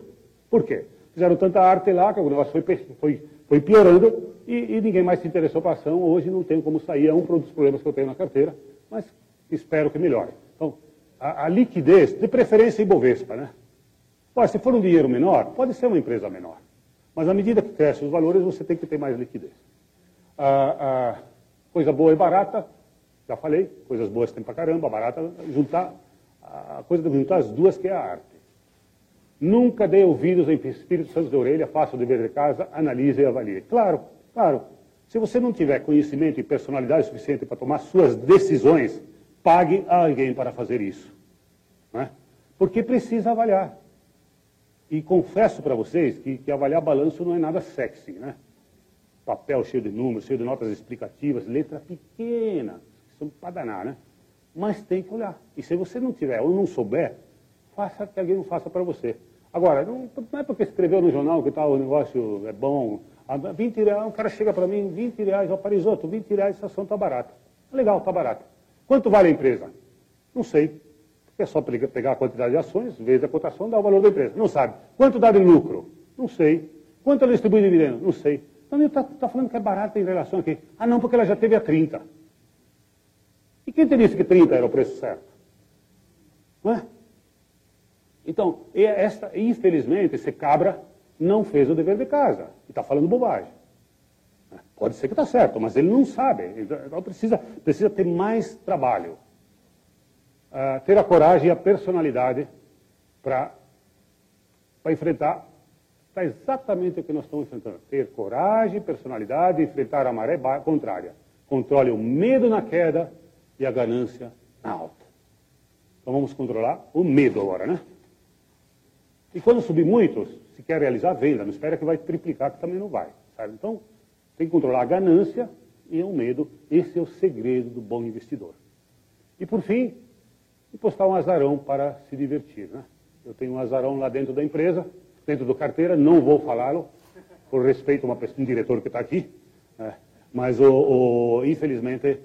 Por quê? Fizeram tanta arte lá que o negócio foi, foi, foi piorando e, e, ninguém mais se interessou para a ação. Hoje não tem como sair, é um dos problemas que eu tenho na carteira, mas espero que melhore. Então, a, a liquidez, de preferência Ibovespa, né? Pô, se for um dinheiro menor, pode ser uma empresa menor. Mas à medida que crescem os valores, você tem que ter mais liquidez. A, a coisa boa e barata, já falei, coisas boas tem pra caramba, barata, juntar, a coisa de juntar as duas que é a arte. Nunca dê ouvidos em espíritos santos de orelha, faça o dever de casa, analise e avalie. Claro, claro. Se você não tiver conhecimento e personalidade suficiente para tomar suas decisões, pague a alguém para fazer isso. Né? Porque precisa avaliar. E confesso para vocês que, que, avaliar balanço não é nada sexy, né? Papel cheio de números, cheio de notas explicativas, letra pequena, são para danar, né? Mas tem que olhar. E se você não tiver ou não souber, faça que alguém faça para você. Agora, não, não, é porque escreveu no jornal que tal, o negócio é bom. 20 reais, um cara chega para mim, 20 reais, ó, Parisoto, 20 reais, essa ação está barata. Legal, está barata. Quanto vale a empresa? Não sei. É só pegar a quantidade de ações, vezes a cotação, dá o valor da empresa. Não sabe. Quanto dá de lucro? Não sei. Quanto ela distribui dividendo? Não sei. Então ele está tá falando que é barata em relação aqui. Ah, não, porque ela já teve a 30. E quem te disse que 30 era o preço certo? Não é? Então, esta, infelizmente, esse cabra não fez o dever de casa. E está falando bobagem. Pode ser que está certo, mas ele não sabe. Então precisa, precisa ter mais trabalho uh, ter a coragem e a personalidade para enfrentar está exatamente o que nós estamos enfrentando. Ter coragem, personalidade, enfrentar a maré contrária. Controle o medo na queda e a ganância na alta. Então vamos controlar o medo agora, né? E quando subir muito, se quer realizar, venda. Não espera que vai triplicar, que também não vai. Sabe? Então, tem que controlar a ganância e o medo. Esse é o segredo do bom investidor. E por fim, postar um azarão para se divertir. Né? Eu tenho um azarão lá dentro da empresa, dentro do carteira, não vou falá-lo, por respeito a uma pessoa, um diretor que está aqui, né? mas o, o, infelizmente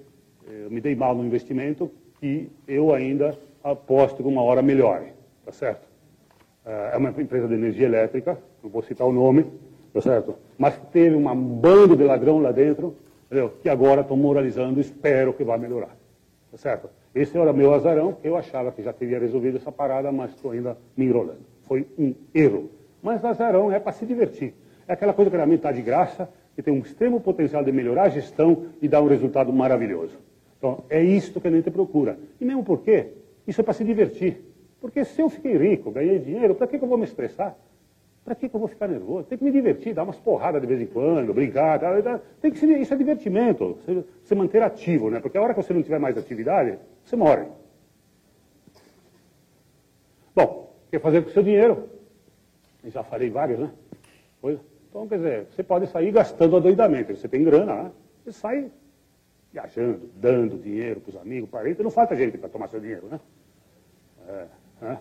eu me dei mal no investimento que eu ainda aposto que uma hora melhore, tá certo? É, é uma empresa de energia elétrica, não vou citar o nome, tá certo? Mas teve um bando de ladrão lá dentro, entendeu? que agora estão moralizando, espero que vá melhorar, tá certo? Esse era meu azarão, eu achava que já teria resolvido essa parada, mas estou ainda me enrolando. Foi um erro. Mas azarão é para se divertir. É aquela coisa que realmente está de graça, que tem um extremo potencial de melhorar a gestão e dar um resultado maravilhoso. Então, é isto que a gente procura. E mesmo porque isso é para se divertir. Porque se eu fiquei rico, ganhei dinheiro, para que, que eu vou me estressar? Para que, que eu vou ficar nervoso? Tem que me divertir, dar umas porradas de vez em quando, brincar. Tá, tá. Tem que ser, isso é divertimento, você, manter ativo, né? Porque a hora que você não tiver mais atividade, você morre. Bom, quer fazer com o seu dinheiro? Eu já falei vários, né? Então, quer dizer, você pode sair gastando adoidamente. Você tem grana, né? Você sai viajando, dando dinheiro para os amigos, parentes. Não falta gente para tomar seu dinheiro, né? É, né?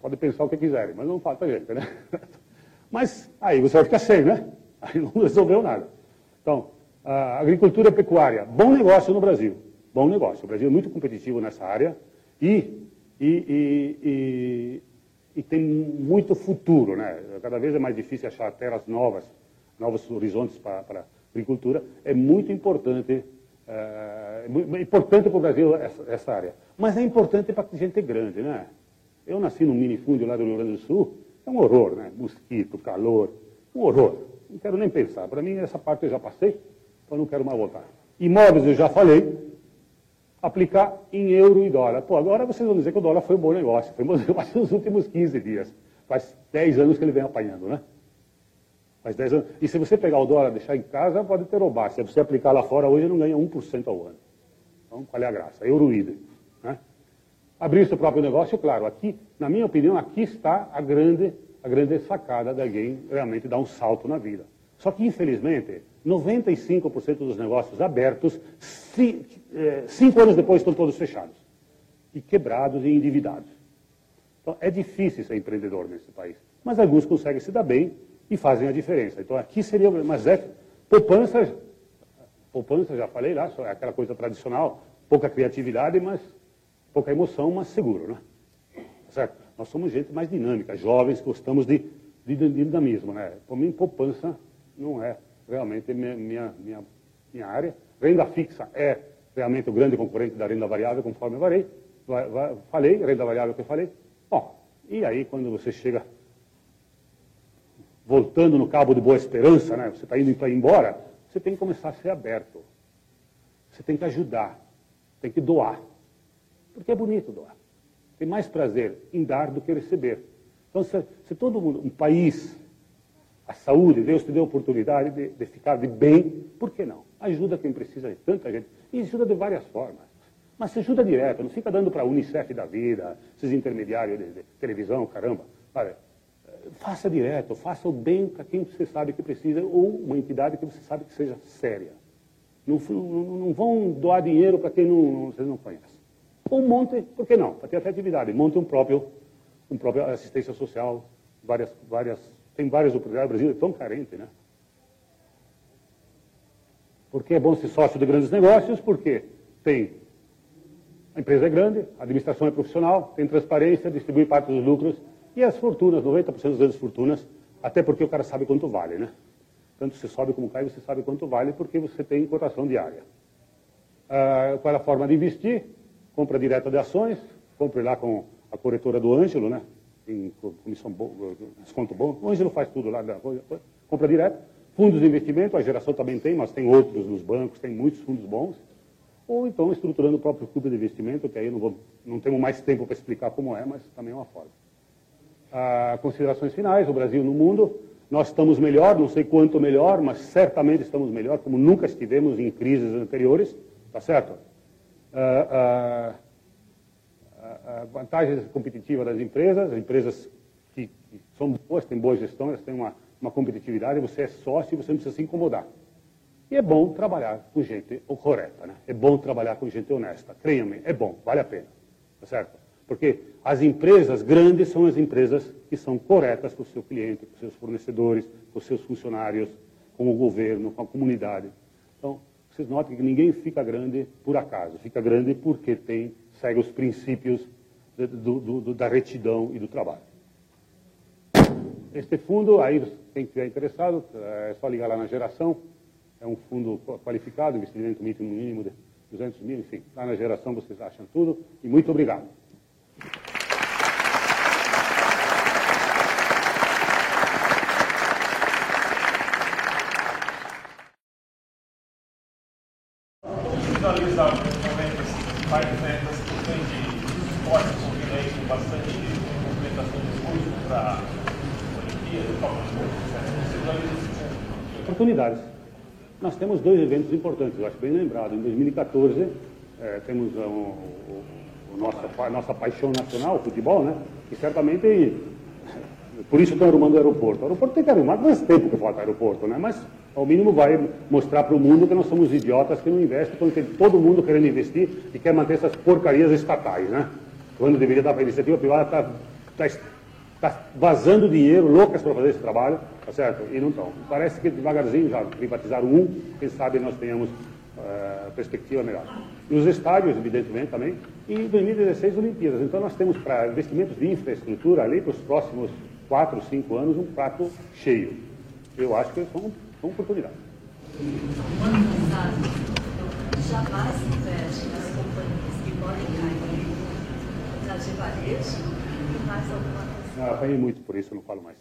Pode pensar o que quiserem, mas não falta gente, né? Mas aí você vai ficar sem, né? Aí não resolveu nada. Então, a agricultura pecuária, bom negócio no Brasil. Bom negócio. O Brasil é muito competitivo nessa área e, e, e, e, e tem muito futuro. Né? Cada vez é mais difícil achar terras novas, novos horizontes para, agricultura. É muito importante é, é importante para o Brasil essa, essa, área. Mas é importante para gente grande, né? Eu nasci num minifúndio lá do Rio Grande do Sul, é um horror, né? Mosquito, calor, um horror. Não quero nem pensar. Para mim, essa parte eu já passei, então não quero mais voltar. Imóveis eu já falei. Aplicar em euro e dólar. Pô, agora vocês vão dizer que o dólar foi um bom negócio. Foi um bom negócio nos últimos 15 dias. Faz 10 anos que ele vem apanhando, né? Faz 10 anos. E se você pegar o dólar e deixar em casa, pode ter roubar. Se você aplicar lá fora hoje, não ganha 1% ao ano. Então, qual é a graça? Euro idem. Né? Abrir seu próprio negócio, claro, aqui, na minha opinião, aqui está a grande, a grande sacada de alguém realmente dar um salto na vida. Só que, infelizmente, 95% dos negócios abertos, é, cinco anos depois, estão todos fechados. E quebrados e endividados. Então, é difícil ser empreendedor nesse país. Mas alguns conseguem se dar bem e fazem a diferença. Então aqui seria, mas é poupança, poupança já falei lá, é aquela coisa tradicional, pouca criatividade, mas pouca emoção, mas seguro, né? Certo? Nós somos gente mais dinâmica, jovens, gostamos de, de, de dinamismo, né? Para mim, poupança não é realmente minha, minha, minha, minha área. Renda fixa é realmente o grande concorrente da renda variável, conforme eu falei, falei, renda variável que eu falei. Bom, e aí quando você chega voltando no Cabo de Boa Esperança, né? você está indo para embora, você tem que começar a ser aberto. Você tem que ajudar, tem que doar. Porque é bonito doar. Tem mais prazer em dar do que receber. Então, se, se todo mundo, um país, a saúde, Deus te deu a oportunidade de, de, ficar de bem, por que não? Ajuda quem precisa de tanta gente. E ajuda de várias formas. Mas se ajuda direto, não fica dando para a Unicef da vida, esses intermediários de, de televisão, caramba. Olha, faça direto, faça o bem para quem você sabe que precisa, ou uma entidade que você sabe que seja séria. Não, não, não vão doar dinheiro para quem não, vocês não conhecem. Ou monte, por que não? Para ter até atividade, monte um próprio, um próprio assistência social, várias, várias, tem várias oportunidades, o Brasil é tão carente, né? Porque é bom ser sócio de grandes negócios, porque tem a empresa é grande, a administração é profissional, tem transparência, distribui parte dos lucros, e as fortunas, 90% das grandes fortunas, até porque o cara sabe quanto vale, né? Tanto você sobe como cai, você sabe quanto vale porque você tem cotação diária. Ah, qual é a forma de investir? Compra direta de ações, compre lá com a corretora do Ângelo, né? Em comissão bom, desconto bom. O Ângelo faz tudo lá, compra direta. Fundos de investimento, a geração também tem, mas tem outros nos bancos, tem muitos fundos bons. Ou então estruturando o próprio clube de investimento, que aí não, vou, não temos mais tempo para explicar como é, mas também é uma forma ah, considerações finais, o Brasil no mundo. Nós estamos melhor, não sei quanto melhor, mas certamente estamos melhor, como nunca estivemos em crises anteriores, tá certo? Ah, ah, vantagens competitivas das empresas, as empresas que, que, são boas, têm boa gestão, elas têm uma, uma competitividade, você é sócio e você não precisa se incomodar. E é bom trabalhar com gente correta, né? É bom trabalhar com gente honesta. Creiam-me, é bom, vale a pena. Tá certo? Porque as empresas grandes são as empresas que são corretas com o seu cliente, com seus fornecedores, com seus funcionários, com o governo, com a comunidade. Então, vocês notem que ninguém fica grande por acaso, fica grande porque tem, segue os princípios do, do, do, da retidão e do trabalho. Este fundo, aí quem estiver interessado, é só ligar lá na geração, é um fundo qualificado, investimento mínimo de 200 mil, enfim, lá na geração vocês acham tudo, e muito obrigado. Visualizar momento esse pai de vendas que vem de esporte com bastante movimentação de músculo para Olimpíada, Oportunidades. Nós temos dois eventos importantes, eu acho bem lembrado. Em 2014, é, temos o, o nossa, nossa paixão nacional, o futebol, né? E certamente, por isso estão arrumando o aeroporto. O aeroporto tem que arrumar, é tempo que falta aeroporto, né? Mas ao mínimo vai mostrar para o mundo que nós somos idiotas que não investem, quando tem todo mundo querendo investir e quer manter essas porcarias estatais, né? Quando deveria dar para a iniciativa privada, está tá, Está vazando dinheiro, loucas para fazer esse trabalho, tá certo? E não estão. Parece que devagarzinho já privatizaram um, quem sabe nós tenhamos uh, perspectiva melhor. E os estádios, evidentemente, também. E 2016, Olimpíadas. Então nós temos para investimentos de infraestrutura ali para os próximos 4, 5 anos um prato cheio. Eu acho que são, são oportunidades. No ano passado, jamais investe nas companhias que podem cair nas de varejo e mais alguma coisa. Ah, apanhei muito por isso, eu não falo mais.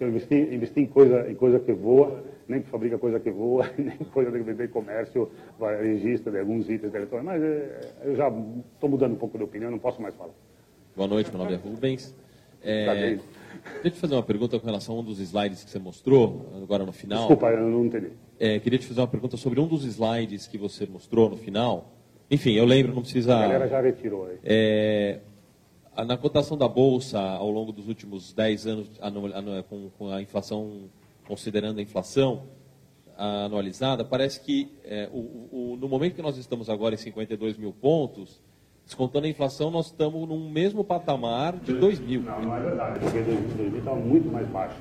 Eu investi, investi em, coisa, em coisa que voa, nem que fabrica coisa que voa, nem coisa que vender comércio, registra de alguns itens eletrônicos, mas é, eu já estou mudando um pouco de opinião, não posso mais falar. Boa noite, meu nome é Rubens. É, deixa eu te fazer uma pergunta com relação a um dos slides que você mostrou, agora no final. Desculpa, eu não entendi. É, queria te fazer uma pergunta sobre um dos slides que você mostrou no final. Enfim, eu lembro, não precisa. A galera já retirou aí. É, na cotação da Bolsa, ao longo dos últimos 10 anos, com, a inflação, considerando a inflação anualizada, parece que é, o, o, no momento que nós estamos agora em 52 mil pontos, descontando a inflação, nós estamos num mesmo patamar de 2 mil. Não, não é verdade, porque 2000 estava muito mais baixo.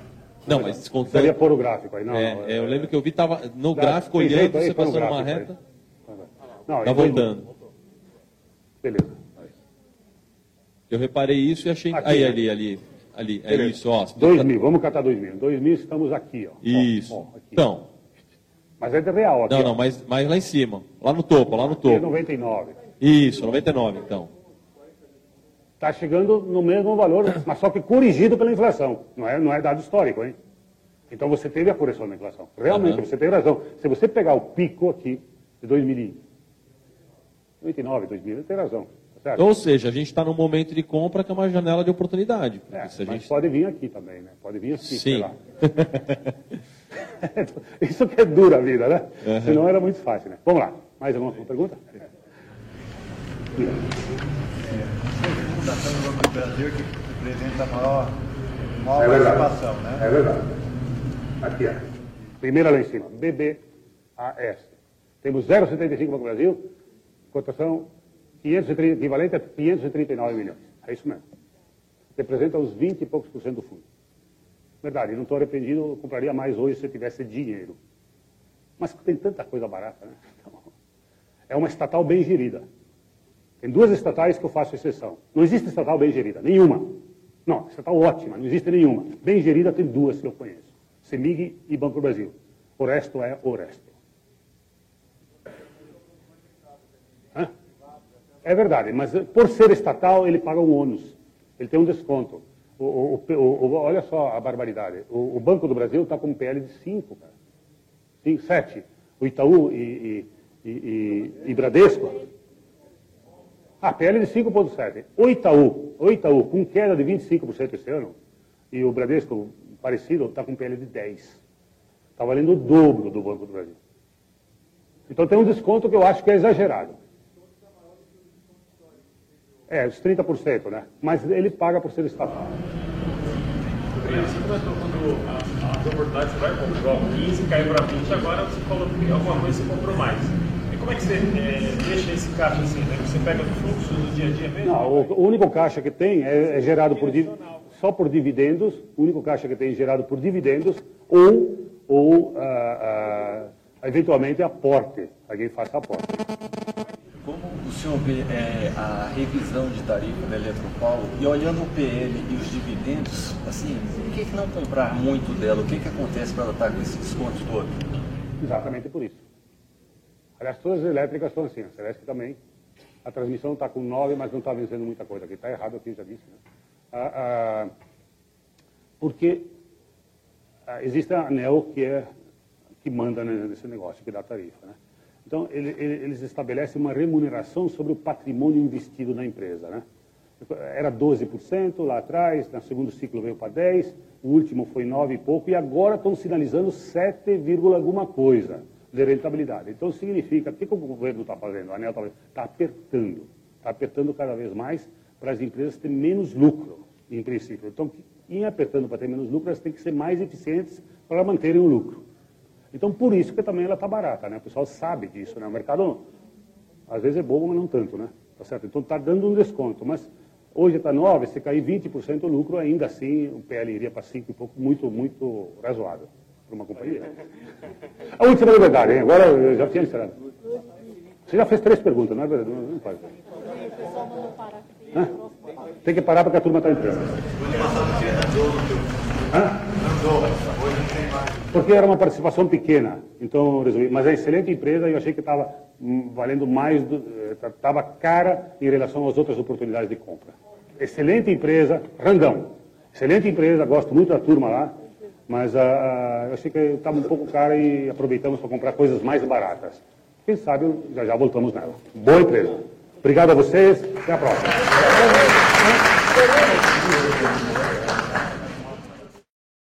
Não, mas descontando... Você ia pôr o gráfico aí, não. É, não, é, eu lembro que eu vi, estava no gráfico, olhando, você passando uma reta, está voltando. Beleza. Eu reparei isso e achei. Aqui, aí, né? ali, ali. Ali, é isso, ó. 2 mil, vamos catar 2 mil. 2 mil estamos aqui, ó. Isso. Ó, ó, aqui. Então. Mas é de real aqui. Não, não, mas, mas lá em cima. Lá no topo, lá no é topo. 99. Isso, 99, então. Está chegando no mesmo valor, mas só que corrigido pela inflação. Não é, não é dado histórico, hein? Então você teve a correção da inflação. Realmente, Aham. você tem razão. Se você pegar o pico aqui de 2099, 2000, tem razão. Certo? Ou seja, a gente está num momento de compra que é uma janela de oportunidade. É, Se a mas gente... pode vir aqui também, né? Pode vir assim, sei Sim. lá. Isso que é dura a vida, né? Senão era muito fácil, né? Vamos lá. Mais alguma pergunta? Fundação do Banco do Brasil que representa a maior, maior É verdade. participação, né? É verdade. Aqui, ó. Primeira lá em cima. BBAS. Temos 0,75 Banco do Brasil, cotação 530, equivalente a 539 milhões. É isso mesmo. Representa os 20 e poucos por cento do fundo. Verdade, não estou arrependido, eu compraria mais hoje se eu tivesse dinheiro. Mas tem tanta coisa barata, né? Então, é uma estatal bem gerida. Tem duas estatais que eu faço exceção. Não existe estatal bem gerida, nenhuma. Não, estatal ótima, não existe nenhuma. Bem gerida tem duas que eu conheço. CEMIG e Banco do Brasil. O resto é o resto. É verdade, mas eh, por ser estatal, ele paga um ônus. Ele tem um desconto. O, o- o- olha só a barbaridade. O, Banco do Brasil está com um PL de 5, cara. 5, 7. O Itaú e, e, e, e- e Bradesco. Ah, PL de 5,7. O Itaú, o Itaú, com queda de 25% esse ano, e o Bradesco, parecido, está com PL de 10. Está valendo o dobro do Banco do Brasil. Então tem um desconto que eu acho que é exagerado. É, os 30%, né? Mas ele paga por ser estatal. Você comentou quando a- as oportunidades você vai comprar 15, caiu para 20, agora você falou que alguma coisa você comprou mais. E como é que você é, deixa esse caixa assim? Né? Você pega do fluxo do dia a dia mesmo? Não, o, único caixa que tem é, é gerado por só por dividendos, o único caixa que tem é gerado por dividendos ou, ou ah, ah, eventualmente aporte, alguém faça aporte. Como o senhor vê é, a revisão de tarifa da Eletropaulo e olhando o PL e os dividendos, assim, por que, que não comprar muito dela? O que, que acontece para ela estar com esse desconto todo? Exatamente por isso. Aliás, todas as elétricas são assim, a Celeste também. A transmissão está com 9, mas não está vencendo muita coisa. Aqui está errado aqui, já disse. Né? Ah, ah, porque ah, existe a ANEL que, é, que manda né, nesse negócio, que dá tarifa. Né? Então, ele- ele- eles estabelecem uma remuneração sobre o patrimônio investido na empresa. Né? Era 12% lá atrás, no segundo ciclo veio para 10%, o último foi 9 e pouco, e agora estão sinalizando 7, vírgula alguma coisa de rentabilidade. Então, significa, o que, que o governo está fazendo? A ANEL está Está apertando. Está apertando cada vez mais para as empresas terem menos lucro, em princípio. Então, em apertando para ter menos lucro, elas têm que ser mais eficientes para manterem o lucro. Então, por isso que também ela está barata, né? O pessoal sabe disso, né? O mercado, às vezes, é bobo, mas não tanto, né? Tá certo? Então, está dando um desconto, mas Hoje está 9, se cair 20% o lucro, ainda assim o PL iria para 5 e pouco, muito, muito razoável para uma companhia. A última novidade, hein? agora eu já tinha encerrado. Você já fez três perguntas, não é verdade? Não, não faz. Hã? Tem que parar porque a turma está entrando. Hã? Porque era uma participação pequena, então resolvi. Mas é excelente empresa e eu achei que estava hum, valendo mais, estava cara em relação às outras oportunidades de compra. Excelente empresa, Rangão. Excelente empresa, gosto muito da turma lá, mas uh, eu achei que estava um pouco cara e aproveitamos para comprar coisas mais baratas. Quem sabe já já voltamos nela. Boa empresa. Obrigado a vocês, até a próxima.